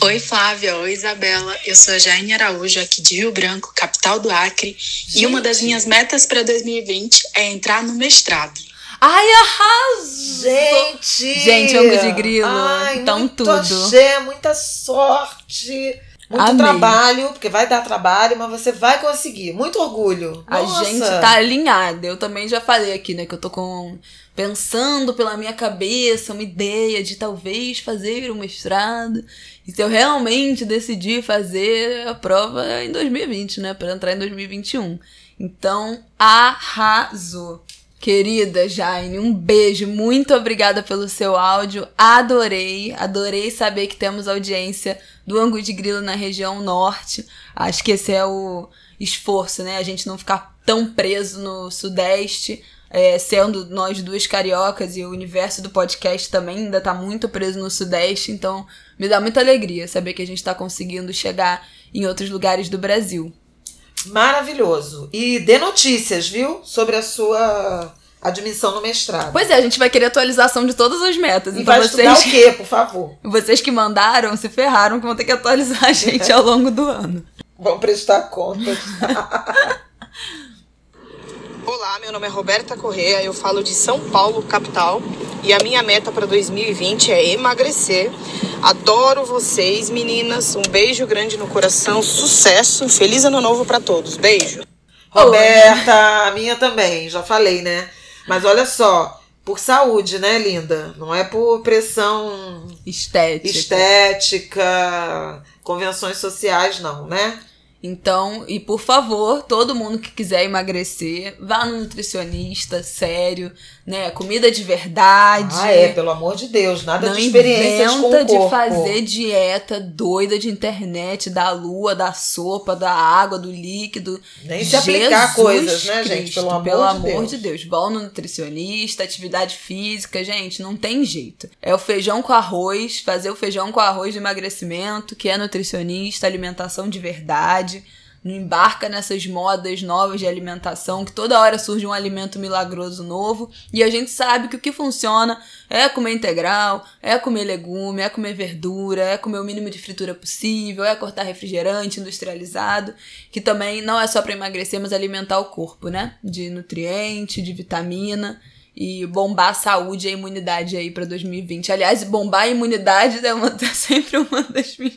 Oi, Flávia. Oi, Isabela. Eu sou a Jaine Araújo, aqui de Rio Branco, capital do Acre. Gente. E uma das minhas metas para 2020 é entrar no mestrado. Ai, arrasou! Gente! Gente, ângulo de grilo. Ai, então muito tudo. Axé, muita sorte. Muito Amei. trabalho, porque vai dar trabalho, mas você vai conseguir. Muito orgulho. A Nossa. gente tá alinhada. Eu também já falei aqui, né, que eu tô com pensando pela minha cabeça uma ideia de talvez fazer um mestrado. E se eu realmente decidir fazer a prova em 2020, né, Pra entrar em 2021. Então, arrasou. Querida Jaine, um beijo. Muito obrigada pelo seu áudio. Adorei, adorei saber que temos audiência do Angu de Grilo na região norte. Acho que esse é o esforço, né? A gente não ficar tão preso no sudeste, é, sendo nós duas cariocas e o universo do podcast também ainda tá muito preso no sudeste. Então, me dá muita alegria saber que a gente tá conseguindo chegar em outros lugares do Brasil. Maravilhoso. E dê notícias, viu? Sobre a sua admissão no mestrado. Pois é, a gente vai querer atualização de todas as metas. E então vai vocês, o quê, por favor? vocês que mandaram se ferraram que vão ter que atualizar a gente ao longo do ano. Vão prestar contas. Meu nome é Roberta Correa, eu falo de São Paulo, capital, e a minha meta para 2020 é emagrecer. Adoro vocês, meninas. Um beijo grande no coração, sucesso, feliz ano novo para todos. Beijo. Roberta, a minha também, já falei, né? Mas olha só, por saúde, né, linda? Não é por pressão Estética. estética, convenções sociais, não, né? Então, e por favor, todo mundo que quiser emagrecer, vá no nutricionista, sério, né? Comida de verdade. Ah, é, pelo amor de Deus, nada Não de experiências com o corpo. de fazer dieta doida de internet, da lua, da sopa, da água, do líquido. Nem se aplicar Jesus coisas, né, gente? Cristo, Pelo amor, pelo de, amor Deus. de Deus. Vão no nutricionista, atividade física, gente, não tem jeito. É o feijão com arroz, fazer o feijão com arroz de emagrecimento, que é nutricionista, alimentação de verdade. Não embarca nessas modas novas de alimentação, que toda hora surge um alimento milagroso novo. E a gente sabe que o que funciona é comer integral, é comer legume, é comer verdura, é comer o mínimo de fritura possível, é cortar refrigerante industrializado, que também não é só para emagrecer, mas alimentar o corpo, né? De nutriente, de vitamina e bombar a saúde e a imunidade aí para 2020. Aliás, bombar a imunidade é uma, é sempre uma das minhas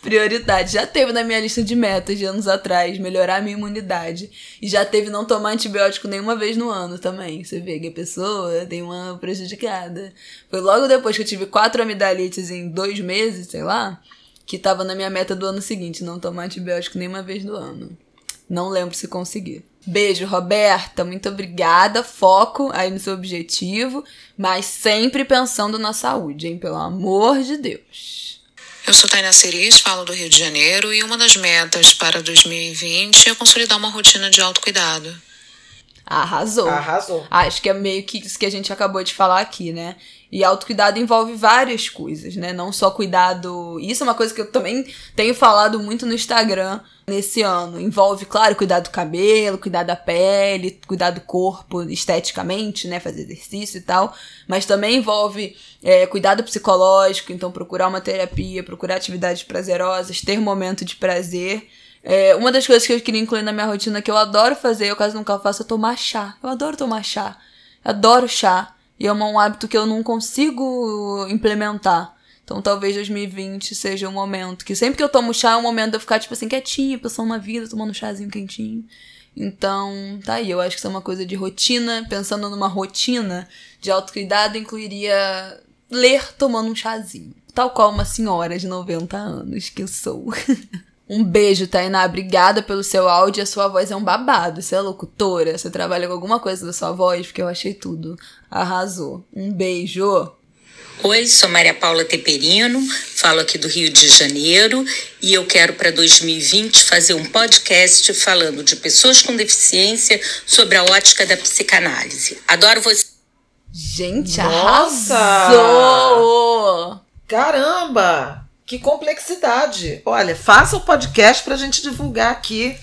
prioridades. Já teve na minha lista de metas de anos atrás, melhorar a minha imunidade. E já teve não tomar antibiótico nenhuma vez no ano também. Você vê que a pessoa tem uma prejudicada. Foi logo depois que eu tive quatro amidalites em dois meses, sei lá, que tava na minha meta do ano seguinte, não tomar antibiótico nenhuma vez no ano. Não lembro se consegui. Beijo, Roberta. Muito obrigada. Foco aí no seu objetivo, mas sempre pensando na saúde, hein? Pelo amor de Deus. Eu sou Tainá Ceris, falo do Rio de Janeiro e uma das metas para 2020 é consolidar uma rotina de autocuidado. Arrasou. Arrasou. Acho que é meio que isso que a gente acabou de falar aqui, né? E autocuidado envolve várias coisas, né? Não só cuidado. Isso é uma coisa que eu também tenho falado muito no Instagram nesse ano. Envolve, claro, cuidar do cabelo, cuidar da pele, cuidar do corpo esteticamente, né? Fazer exercício e tal. Mas também envolve é, cuidado psicológico, então procurar uma terapia, procurar atividades prazerosas, ter momento de prazer. É, uma das coisas que eu queria incluir na minha rotina que eu adoro fazer, eu caso nunca faço, é tomar chá. Eu adoro tomar chá. Adoro chá. E é um hábito que eu não consigo implementar. Então talvez 2020 seja um momento que sempre que eu tomo chá é um momento de eu ficar, tipo assim, quietinha, pensando na vida, tomando um chazinho quentinho. Então, tá aí. Eu acho que isso é uma coisa de rotina. Pensando numa rotina de autocuidado, incluiria ler tomando um chazinho. Tal qual uma senhora de 90 anos que eu sou. Um beijo, Tainá. Obrigada pelo seu áudio. A sua voz é um babado. Você é locutora? Você trabalha com alguma coisa da sua voz? Porque eu achei tudo. Arrasou. Um beijo. Oi, sou Maria Paula Teperino, falo aqui do Rio de Janeiro e eu quero para 2020 fazer um podcast falando de pessoas com deficiência sobre a ótica da psicanálise. Adoro você. Gente, Nossa! arrasou! Caramba! Que complexidade! Olha, faça o podcast para a gente divulgar aqui.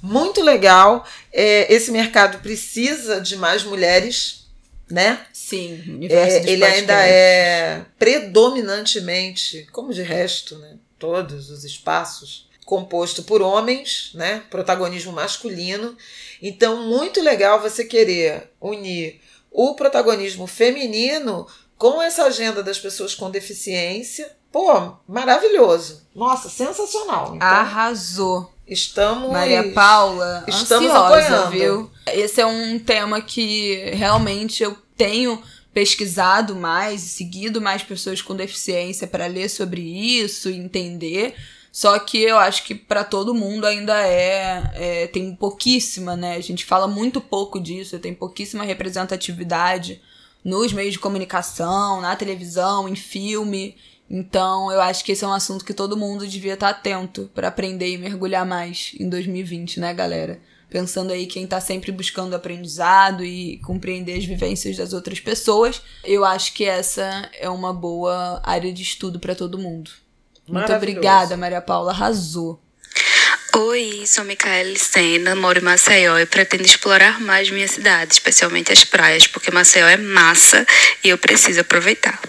Muito legal. É, esse mercado precisa de mais mulheres, né? Sim, É, ele ainda é predominantemente, como de resto, né? Todos os espaços composto por homens, né? Protagonismo masculino. Então, muito legal você querer unir o protagonismo feminino com essa agenda das pessoas com deficiência, Pô, maravilhoso. Nossa, sensacional. Então, Arrasou. Estamos. Maria Paula, Estamos ansiosa, apoiando. viu? Esse é um tema que realmente eu tenho pesquisado mais e seguido mais pessoas com deficiência para ler sobre isso e entender. Só que eu acho que para todo mundo ainda é, é tem pouquíssima, né? A gente fala muito pouco disso, tem pouquíssima representatividade nos meios de comunicação, na televisão, em filme. Então, eu acho que esse é um assunto que todo mundo devia estar atento para aprender e mergulhar mais em 2020, né, galera? Pensando aí quem tá sempre buscando aprendizado e compreender as vivências das outras pessoas, eu acho que essa é uma boa área de estudo para todo mundo. Muito obrigada, Maria Paula, arrasou. Oi, sou Micaele Sena, moro em Maceió e pretendo explorar mais minha cidade, especialmente as praias, porque Maceió é massa e eu preciso aproveitar.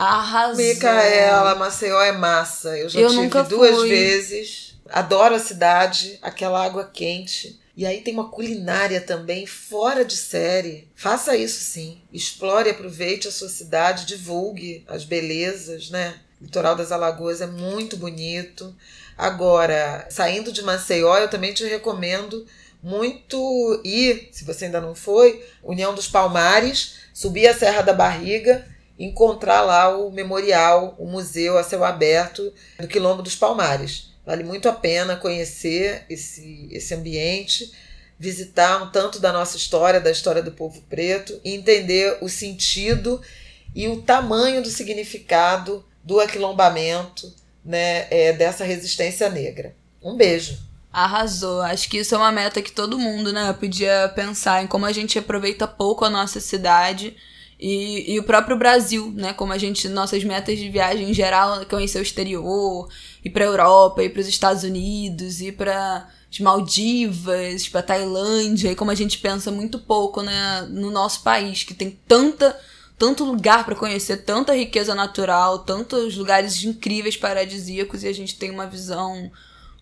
Arrasou. Micaela, Maceió é massa. Eu já Eu tive duas fui. vezes. Adoro a cidade, aquela água quente. E aí tem uma culinária também fora de série. Faça isso sim. Explore aproveite a sua cidade, divulgue as belezas, né? O litoral das Alagoas é muito bonito. Agora, saindo de Maceió, eu também te recomendo muito ir, se você ainda não foi, União dos Palmares, subir a Serra da Barriga, encontrar lá o memorial, o museu a céu aberto do Quilombo dos Palmares. Vale muito a pena conhecer esse, esse ambiente, visitar um tanto da nossa história, da história do povo preto, e entender o sentido e o tamanho do significado do aquilombamento né, é, dessa resistência negra. Um beijo. Arrasou. Acho que isso é uma meta que todo mundo, né, podia pensar em como a gente aproveita pouco a nossa cidade e, e o próprio Brasil, né, como a gente, nossas metas de viagem em geral, conhecer o exterior, ir pra Europa, ir para os Estados Unidos, ir para as Maldivas, para Tailândia, e como a gente pensa muito pouco, né, no nosso país, que tem tanta tanto lugar para conhecer, tanta riqueza natural, tantos lugares incríveis paradisíacos e a gente tem uma visão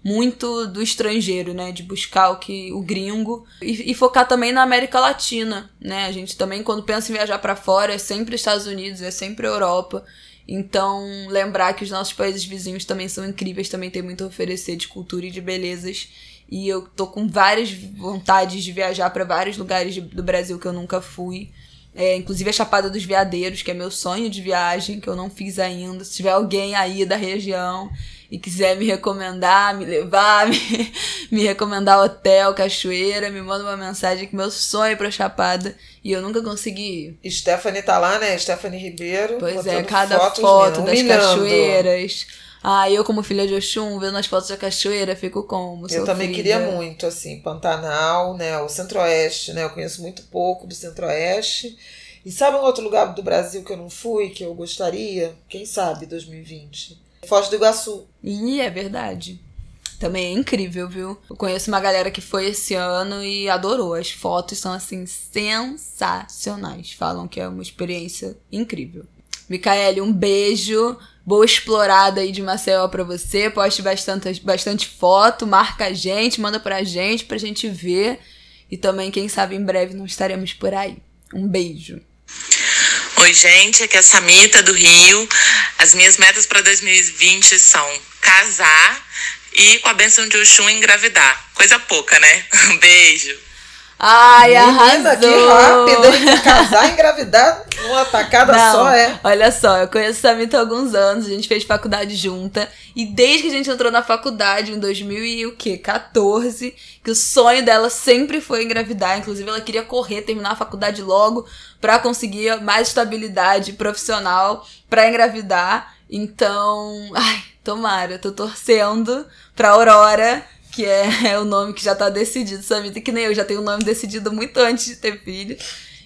muito do estrangeiro, né, de buscar o que o gringo e, e focar também na América Latina, né? A gente também quando pensa em viajar para fora é sempre Estados Unidos, é sempre Europa. Então, lembrar que os nossos países vizinhos também são incríveis, também tem muito a oferecer de cultura e de belezas. E eu tô com várias vontades de viajar para vários lugares de- do Brasil que eu nunca fui. É, inclusive a Chapada dos Veadeiros, que é meu sonho de viagem, que eu não fiz ainda. Se tiver alguém aí da região e quiser me recomendar, me levar, me, me recomendar hotel, cachoeira, me manda uma mensagem que meu sonho é pra Chapada e eu nunca consegui ir. Stephanie tá lá, né? Stephanie Ribeiro. Pois é, cada fotos, foto das humilhando. cachoeiras. Ah, eu como filha de Oxum, vendo as fotos da cachoeira, fico como? Eu também sofrida. queria muito, assim, Pantanal, né? O Centro-Oeste, né? Eu conheço muito pouco do Centro-Oeste. E sabe um outro lugar do Brasil que eu não fui, que eu gostaria? Quem sabe, 2020? Foz do Iguaçu. Ih, é verdade. Também é incrível, viu? Eu conheço uma galera que foi esse ano e adorou. As fotos são, assim, sensacionais. Falam que é uma experiência incrível. Micaele, um beijo. Boa explorada aí de Maceió pra você. Poste bastante, bastante foto, marca a gente, manda pra gente, pra gente ver. E também, quem sabe, em breve não estaremos por aí. Um beijo. Oi, gente, aqui é a Samita do Rio. As minhas metas para 2020 são casar e, com a benção de Oxum, engravidar. Coisa pouca, né? Um beijo. Ai, Menina, arrasou! que rápida, hein? Casar e engravidar numa tacada Não, só, é. Olha só, eu conheço a Samita há alguns anos, a gente fez faculdade junta. E desde que a gente entrou na faculdade, em 2014, que o sonho dela sempre foi engravidar. Inclusive, ela queria correr, terminar a faculdade logo pra conseguir mais estabilidade profissional pra engravidar. Então, ai, tomara, eu tô torcendo pra Aurora, que é, o nome que já tá decidido, Samita, que nem eu já tenho o nome decidido muito antes de ter filho.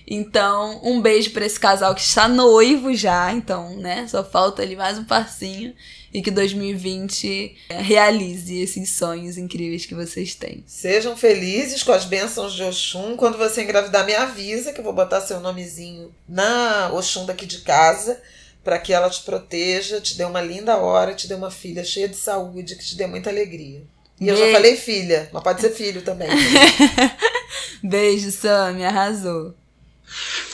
Então, um beijo pra esse casal que está noivo já, então, né? Só falta ali mais um passinho e que 2020 é, realize esses sonhos incríveis que vocês têm. Sejam felizes com as bênçãos de Oxum. Quando você engravidar, me avisa que eu vou botar seu nomezinho na Oxum daqui de casa para que ela te proteja, te dê uma linda hora, te dê uma filha cheia de saúde, que te dê muita alegria. E eu já falei filha, mas pode ser filho também. Beijo, Sam, arrasou.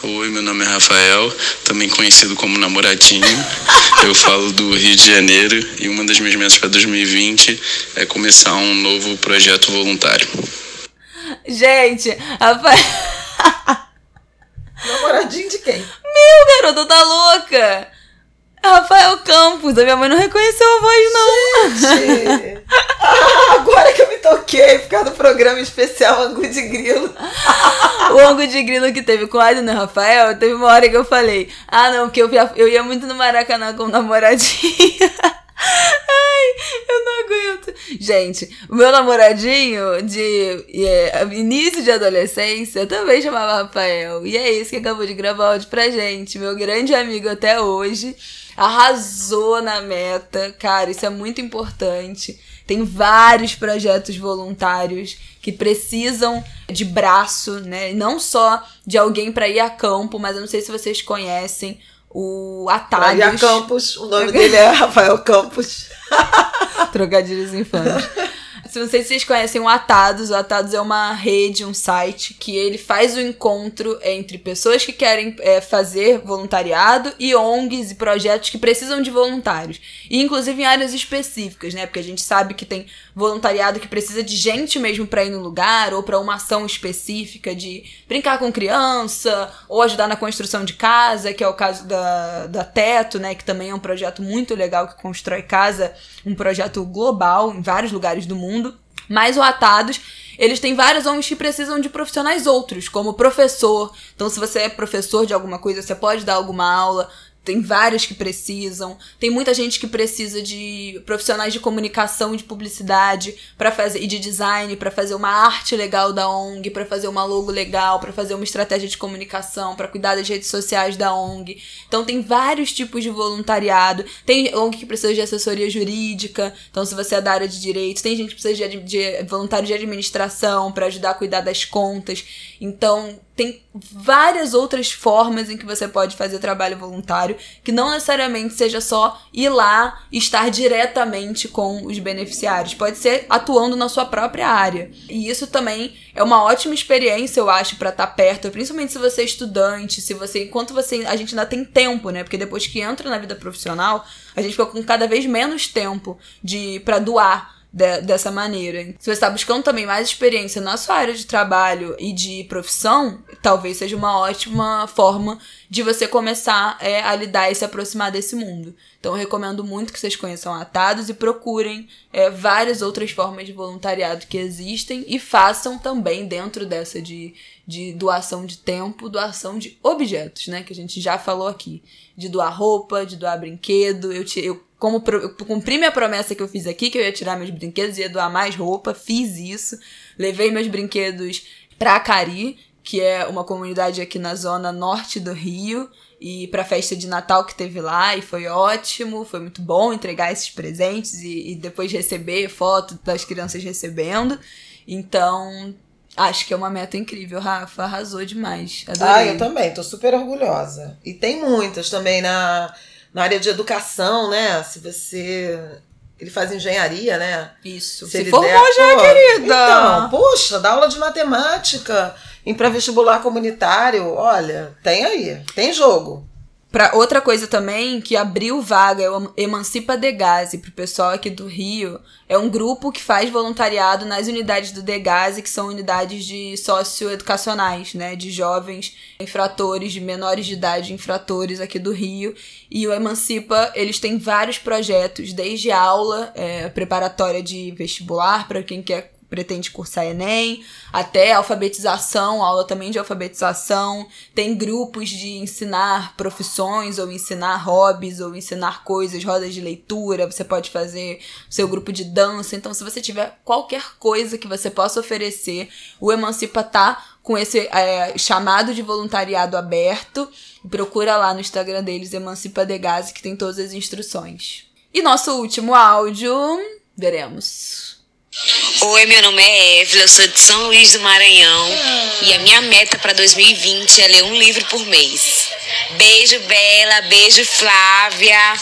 Oi, meu nome é Rafael, também conhecido como Namoradinho. Eu falo do Rio de Janeiro e uma das minhas metas para 2020 é começar um novo projeto voluntário. Gente, Rafael. Namoradinho de quem? Meu garoto tá louca! Rafael Campos, a minha mãe não reconheceu a voz, não. Gente. Ah, agora que eu me toquei, ficar no programa especial Angu de Grilo. o Angu de Grilo que teve com o Adner Rafael, teve uma hora que eu falei: Ah, não, porque eu, eu ia muito no Maracanã com namoradinha. Ai, eu não aguento. Gente, o meu namoradinho de é, início de adolescência também chamava Rafael. E é isso que acabou de gravar áudio pra gente. Meu grande amigo até hoje. Arrasou na meta. Cara, isso é muito importante. Tem vários projetos voluntários que precisam de braço, né? Não só de alguém para ir a campo, mas eu não sei se vocês conhecem o Atalhos. Maria Campos, o nome dele é Rafael Campos. Trocadilhos infames. Não sei se vocês conhecem o Atados, o Atados é uma rede, um site que ele faz o encontro entre pessoas que querem é, fazer voluntariado e ONGs e projetos que precisam de voluntários. E inclusive em áreas específicas, né? Porque a gente sabe que tem voluntariado que precisa de gente mesmo para ir no lugar ou para uma ação específica de brincar com criança ou ajudar na construção de casa, que é o caso da, da Teto, né? Que também é um projeto muito legal que constrói casa, um projeto global em vários lugares do mundo. Mas o Atados, eles têm várias ONGs que precisam de profissionais outros, como professor. Então, se você é professor de alguma coisa, você pode dar alguma aula tem vários que precisam. Tem muita gente que precisa de profissionais de comunicação e de publicidade para fazer e de design para fazer uma arte legal da ONG, para fazer uma logo legal, para fazer uma estratégia de comunicação, para cuidar das redes sociais da ONG. Então tem vários tipos de voluntariado. Tem ONG que precisa de assessoria jurídica. Então se você é da área de direito, tem gente que precisa de, de voluntário de administração para ajudar a cuidar das contas. Então tem várias outras formas em que você pode fazer trabalho voluntário, que não necessariamente seja só ir lá e estar diretamente com os beneficiários, pode ser atuando na sua própria área. E isso também é uma ótima experiência, eu acho, para estar tá perto, principalmente se você é estudante, se você enquanto você a gente ainda tem tempo, né? Porque depois que entra na vida profissional, a gente fica com cada vez menos tempo de para doar de, dessa maneira. Se você está buscando também mais experiência na sua área de trabalho e de profissão, talvez seja uma ótima forma de você começar é, a lidar e se aproximar desse mundo. Então eu recomendo muito que vocês conheçam Atados e procurem é, várias outras formas de voluntariado que existem e façam também dentro dessa de, de doação de tempo, doação de objetos, né? Que a gente já falou aqui. De doar roupa, de doar brinquedo. Eu, eu como cumpri minha promessa que eu fiz aqui, que eu ia tirar meus brinquedos e ia doar mais roupa, fiz isso. Levei meus brinquedos pra Cari, que é uma comunidade aqui na zona norte do Rio, e pra festa de Natal que teve lá, e foi ótimo, foi muito bom entregar esses presentes e, e depois receber foto das crianças recebendo. Então, Acho que é uma meta incrível, Rafa. Arrasou demais. Adorei. Ah, eu também. Tô super orgulhosa. E tem muitas também na na área de educação, né? Se você. Ele faz engenharia, né? Isso. Se, Se formou der, já, pô, querida. Então, puxa, dá aula de matemática em pré-vestibular comunitário. Olha, tem aí, tem jogo. Pra outra coisa também que abriu vaga é o Emancipa Degase para o pessoal aqui do Rio. É um grupo que faz voluntariado nas unidades do Degase, que são unidades de socioeducacionais, né, de jovens infratores, de menores de idade infratores aqui do Rio. E o Emancipa, eles têm vários projetos, desde aula é, preparatória de vestibular para quem quer pretende cursar Enem, até alfabetização, aula também de alfabetização, tem grupos de ensinar profissões, ou ensinar hobbies, ou ensinar coisas, rodas de leitura, você pode fazer seu grupo de dança, então se você tiver qualquer coisa que você possa oferecer, o Emancipa tá com esse é, chamado de voluntariado aberto, procura lá no Instagram deles, Emancipa Degase, que tem todas as instruções. E nosso último áudio, veremos. Oi, meu nome é Evelyn, eu sou de São Luís do Maranhão e a minha meta para 2020 é ler um livro por mês. Beijo, Bela, beijo, Flávia.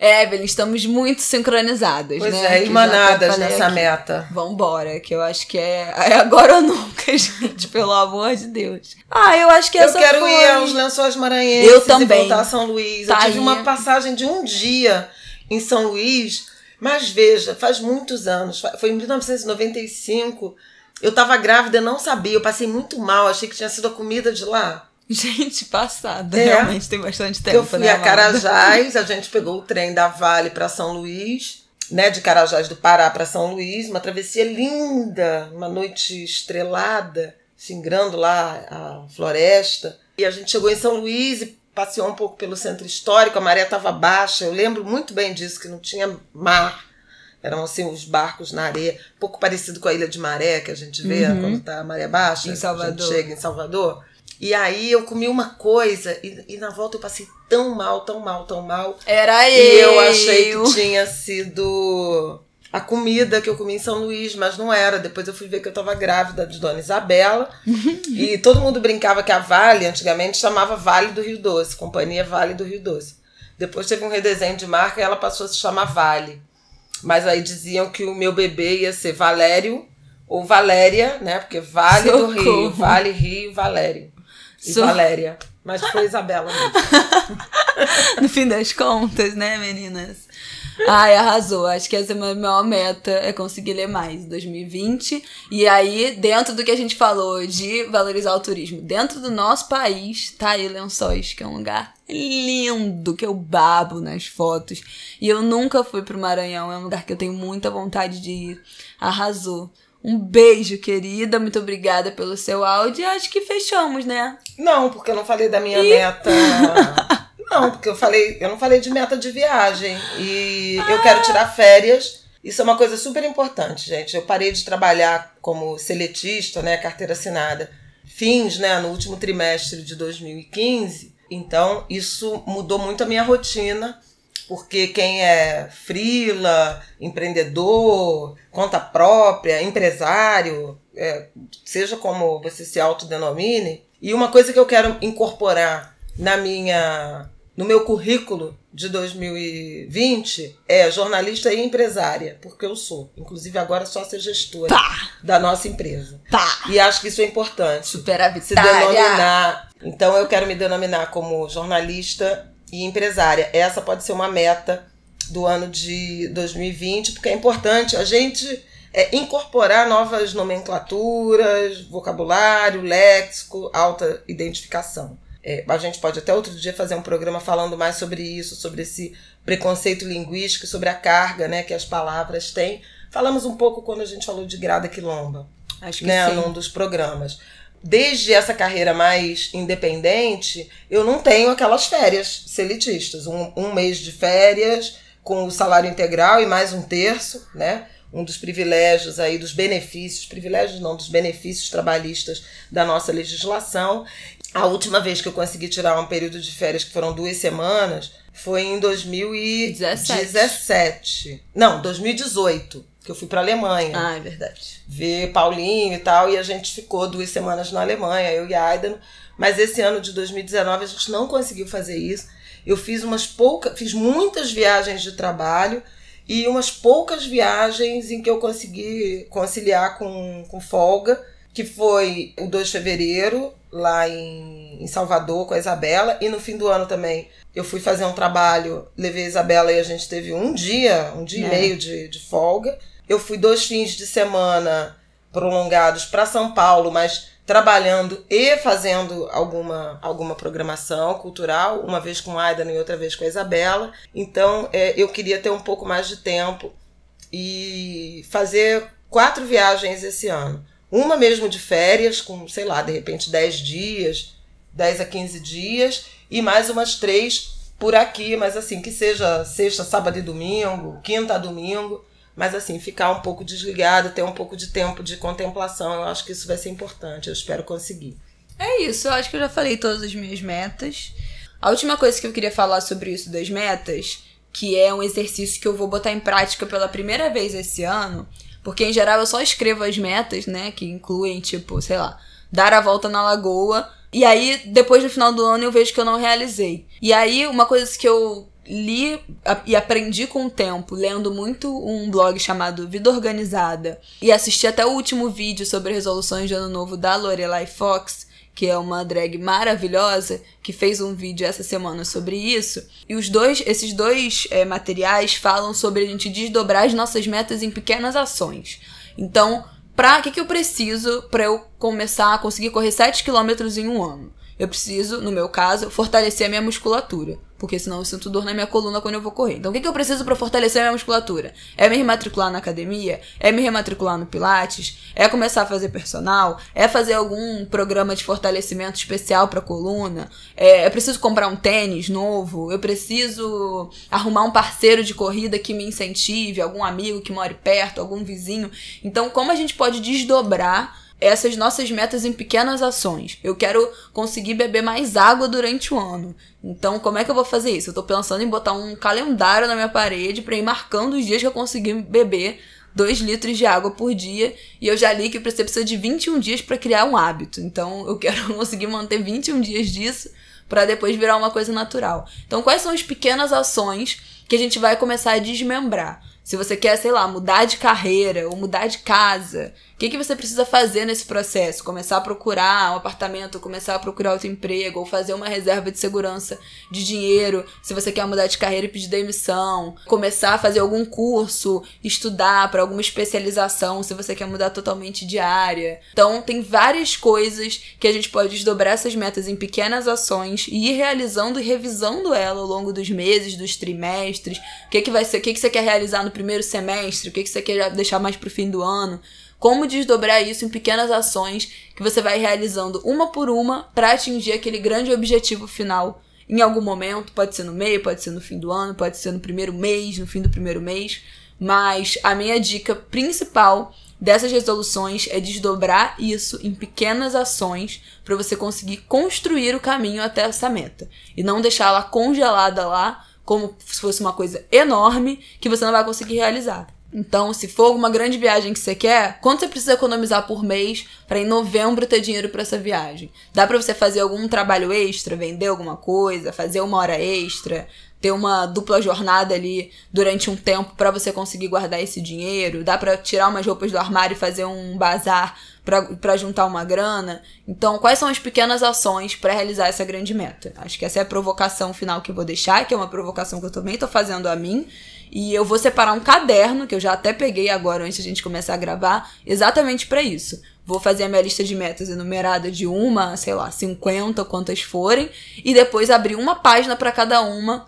Evelyn, estamos muito sincronizadas, Pois né? é, irmanadas nessa aqui. meta. Vambora, que eu acho que é, é agora ou nunca, gente, pelo amor de Deus. Ah, eu acho que Eu essa quero foi... ir aos Lençóis Maranhenses Eu e também. voltar a São Luís. Tá eu tive aí. uma passagem de um dia em São Luís, mas veja, faz muitos anos. Foi em 1995. Eu tava grávida, não sabia. Eu passei muito mal, achei que tinha sido a comida de lá. Gente, passada. É. Realmente tem bastante tempo, eu fui né, a? Carajás, a gente pegou o trem da Vale para São Luís, né, de Carajás do Pará para São Luís, uma travessia linda, uma noite estrelada, singrando lá a floresta. E a gente chegou em São Luís e passeou um pouco pelo centro histórico, a maré estava baixa, eu lembro muito bem disso, que não tinha mar. Eram assim os barcos na areia, um pouco parecido com a Ilha de Maré, que a gente vê Uhum. quando tá a maré baixa. Em A Salvador. gente chega em Salvador. E aí eu comi uma coisa e, e na volta eu passei tão mal, tão mal, tão mal. Era E eu. eu achei que tinha sido a comida que eu comi em São Luís, mas não era. Depois eu fui ver que eu tava grávida de Dona Isabela. e todo mundo brincava que a Vale, antigamente, chamava Vale do Rio Doce, Companhia Vale do Rio Doce. Depois teve um redesenho de marca e ela passou a se chamar Vale. Mas aí diziam que o meu bebê ia ser Valério ou Valéria, né? Porque Vale do Socorro. Rio, Vale Rio, Valério. E Valéria. Mas foi Isabela mesmo. no fim das contas, né, meninas? Ai, arrasou. Acho que essa é a minha maior meta, é conseguir ler mais em 2020. E aí, dentro do que a gente falou de valorizar o turismo, dentro do nosso país, tá aí Lençóis, que é um lugar lindo, que eu babo nas fotos. E eu nunca fui pro Maranhão, é um lugar que eu tenho muita vontade de ir. Arrasou. Um beijo, querida. Muito obrigada pelo seu áudio. E acho que fechamos, né? Não, porque eu não falei da minha Ih. meta. Não, porque eu falei, eu não falei de meta de viagem. E eu quero tirar férias. Isso é uma coisa super importante, gente. Eu parei de trabalhar como seletista, né, carteira assinada, fins, né, no último trimestre de 2015. Então, isso mudou muito a minha rotina, porque quem é frila, empreendedor, conta própria, empresário, é, seja como você se autodenomine, e uma coisa que eu quero incorporar na minha no meu currículo de 2020 é jornalista e empresária, porque eu sou, inclusive agora sócia gestora da nossa empresa. Tá. E acho que isso é importante. Se Superavitária. denominar. Então eu quero me denominar como jornalista e empresária. Essa pode ser uma meta do ano de 2020, porque é importante a gente é, incorporar novas nomenclaturas, vocabulário, léxico, alta identificação. É, a gente pode até outro dia fazer um programa falando mais sobre isso, sobre esse preconceito linguístico, sobre a carga né, que as palavras têm. Falamos um pouco quando a gente falou de grada quilomba, Acho que né, sim. num dos programas. Desde essa carreira mais independente, eu não tenho aquelas férias selitistas. Um, um mês de férias com o salário integral e mais um terço, né? Um dos privilégios aí, dos benefícios, privilégios não, dos benefícios trabalhistas da nossa legislação. A última vez que eu consegui tirar um período de férias, que foram duas semanas, foi em 2017. Não, 2018, que eu fui para Alemanha Ah, é verdade. ver Paulinho e tal, e a gente ficou duas semanas na Alemanha, eu e a Aidano. Mas esse ano de 2019 a gente não conseguiu fazer isso. Eu fiz umas poucas, fiz muitas viagens de trabalho e umas poucas viagens em que eu consegui conciliar com, com folga, que foi o 2 de fevereiro, lá em, em Salvador, com a Isabela, e no fim do ano também eu fui fazer um trabalho, levei a Isabela e a gente teve um dia, um dia É. e meio de, de folga. Eu fui dois fins de semana prolongados para São Paulo, mas trabalhando e fazendo alguma, alguma programação cultural, uma vez com a Aidan e outra vez com a Isabela. Então é, eu queria ter um pouco mais de tempo e fazer quatro viagens esse ano. Uma mesmo de férias, com, sei lá, de repente 10 dias, 10 a 15 dias, e mais umas três por aqui, mas assim, que seja sexta, sábado e domingo, quinta a domingo, mas assim, ficar um pouco desligado, ter um pouco de tempo de contemplação, eu acho que isso vai ser importante, eu espero conseguir. É isso, eu acho que eu já falei todas as minhas metas. A última coisa que eu queria falar sobre isso das metas, que é um exercício que eu vou botar em prática pela primeira vez esse ano, porque em geral eu só escrevo as metas, né, que incluem tipo, sei lá, dar a volta na lagoa, e aí depois no final do ano eu vejo que eu não realizei. E aí uma coisa que eu li e aprendi com o tempo, lendo muito um blog chamado Vida Organizada e assisti até o último vídeo sobre resoluções de ano novo da Lorelai Fox, que é uma drag maravilhosa, que fez um vídeo essa semana sobre isso. E os dois, esses dois é, materiais falam sobre a gente desdobrar as nossas metas em pequenas ações. Então, pra que, que eu preciso para eu começar a conseguir correr 7 km em um ano? Eu preciso, no meu caso, fortalecer a minha musculatura. Porque senão eu sinto dor na minha coluna quando eu vou correr. Então o que, que eu preciso para fortalecer a minha musculatura? É me rematricular na academia? É me rematricular no Pilates? É começar a fazer personal? É fazer algum programa de fortalecimento especial para coluna? É, eu preciso comprar um tênis novo? Eu preciso arrumar um parceiro de corrida que me incentive? Algum amigo que more perto? Algum vizinho? Então, como a gente pode desdobrar essas nossas metas em pequenas ações. Eu quero conseguir beber mais água durante o ano. Então, como é que eu vou fazer isso? Eu tô pensando em botar um calendário na minha parede para ir marcando os dias que eu conseguir beber 2 litros de água por dia. E eu já li que você precisa de 21 dias para criar um hábito. Então, eu quero conseguir manter 21 dias disso para depois virar uma coisa natural. Então, quais são as pequenas ações que a gente vai começar a desmembrar? Se você quer, sei lá, mudar de carreira ou mudar de casa, o que, que você precisa fazer nesse processo? Começar a procurar um apartamento, começar a procurar outro emprego, ou fazer uma reserva de segurança de dinheiro, se você quer mudar de carreira e pedir demissão, começar a fazer algum curso, estudar para alguma especialização, se você quer mudar totalmente de área. Então, tem várias coisas que a gente pode desdobrar essas metas em pequenas ações e ir realizando e revisando ela ao longo dos meses, dos trimestres. O que, que vai ser, o que, que você quer realizar no primeiro semestre, o que, que você quer deixar mais pro fim do ano. Como desdobrar isso em pequenas ações que você vai realizando uma por uma para atingir aquele grande objetivo final em algum momento, pode ser no meio, pode ser no fim do ano, pode ser no primeiro mês, no fim do primeiro mês, mas a minha dica principal dessas resoluções é desdobrar isso em pequenas ações para você conseguir construir o caminho até essa meta. E não deixá-la congelada lá como se fosse uma coisa enorme que você não vai conseguir realizar. Então, se for uma grande viagem que você quer, quanto você precisa economizar por mês para em novembro ter dinheiro para essa viagem? Dá para você fazer algum trabalho extra, vender alguma coisa, fazer uma hora extra, ter uma dupla jornada ali durante um tempo para você conseguir guardar esse dinheiro? Dá para tirar umas roupas do armário e fazer um bazar para juntar uma grana. Então, quais são as pequenas ações para realizar essa grande meta? Acho que essa é a provocação final que eu vou deixar, que é uma provocação que eu também estou fazendo a mim. E eu vou separar um caderno, que eu já até peguei agora antes a gente começar a gravar, exatamente para isso. Vou fazer a minha lista de metas enumerada de uma, sei lá, 50, quantas forem, e depois abrir uma página para cada uma,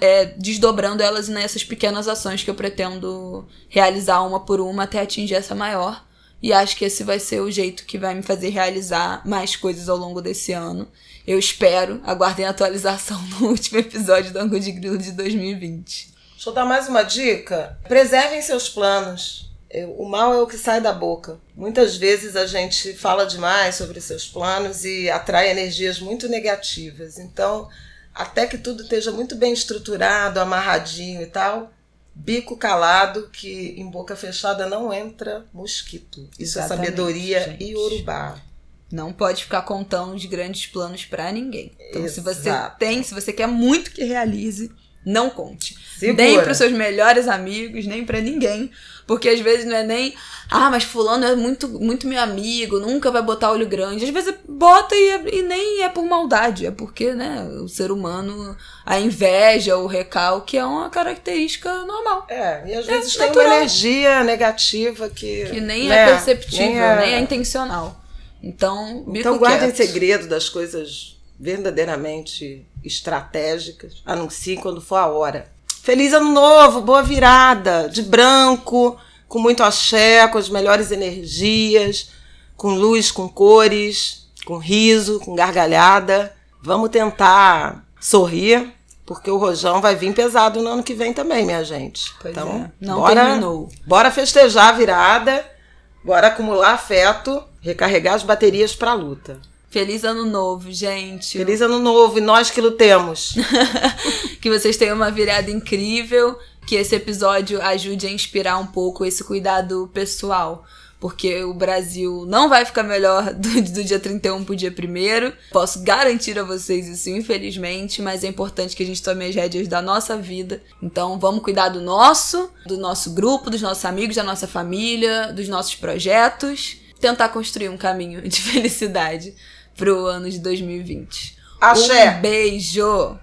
é, desdobrando elas nessas pequenas ações que eu pretendo realizar uma por uma até atingir essa maior. E acho que esse vai ser o jeito que vai me fazer realizar mais coisas ao longo desse ano. Eu espero. Aguardem a atualização no último episódio do Angu de Grilo de 2020. Deixa eu dar mais uma dica. Preservem seus planos. O mal é o que sai da boca. Muitas vezes a gente fala demais sobre seus planos e atrai energias muito negativas. Então, até que tudo esteja muito bem estruturado, amarradinho e tal, bico calado, que em boca fechada não entra mosquito. Isso é Exatamente, é sabedoria gente. e urubá. Não pode ficar contando de grandes planos para ninguém. Então, Exato. se você tem, se você quer muito que realize, não conte. Segura. Nem para os seus melhores amigos, nem para ninguém. Porque às vezes não é nem, ah, mas fulano é muito, muito meu amigo, nunca vai botar olho grande. Às vezes bota e, é, e nem é por maldade, é porque, né, o ser humano, a inveja, o recalque é uma característica normal. É, e às é vezes é tem natural. uma energia negativa que. Que nem né, é perceptível, nem é, nem é intencional. Então, então guardem segredo das coisas verdadeiramente estratégicas. Anuncie quando for a hora. Feliz ano novo, boa virada, de branco, com muito axé, com as melhores energias, com luz, com cores, com riso, com gargalhada. Vamos tentar sorrir, porque o rojão vai vir pesado no ano que vem também, minha gente. Pois então, é. Não bora, terminou. Bora festejar a virada, bora acumular afeto, recarregar as baterias para a luta. Feliz ano novo, gente. Feliz ano novo e nós que lutemos. que vocês tenham uma virada incrível, que esse episódio ajude a inspirar um pouco esse cuidado pessoal. porque o Brasil não vai ficar melhor do, do dia 31 pro dia 1 Posso garantir a vocês isso, infelizmente, mas é importante que a gente tome as rédeas da nossa vida. Então vamos cuidar do nosso, do nosso grupo, dos nossos amigos, da nossa família, dos nossos projetos. Tentar construir um caminho de felicidade pro ano de 2020. Axé. Um beijo!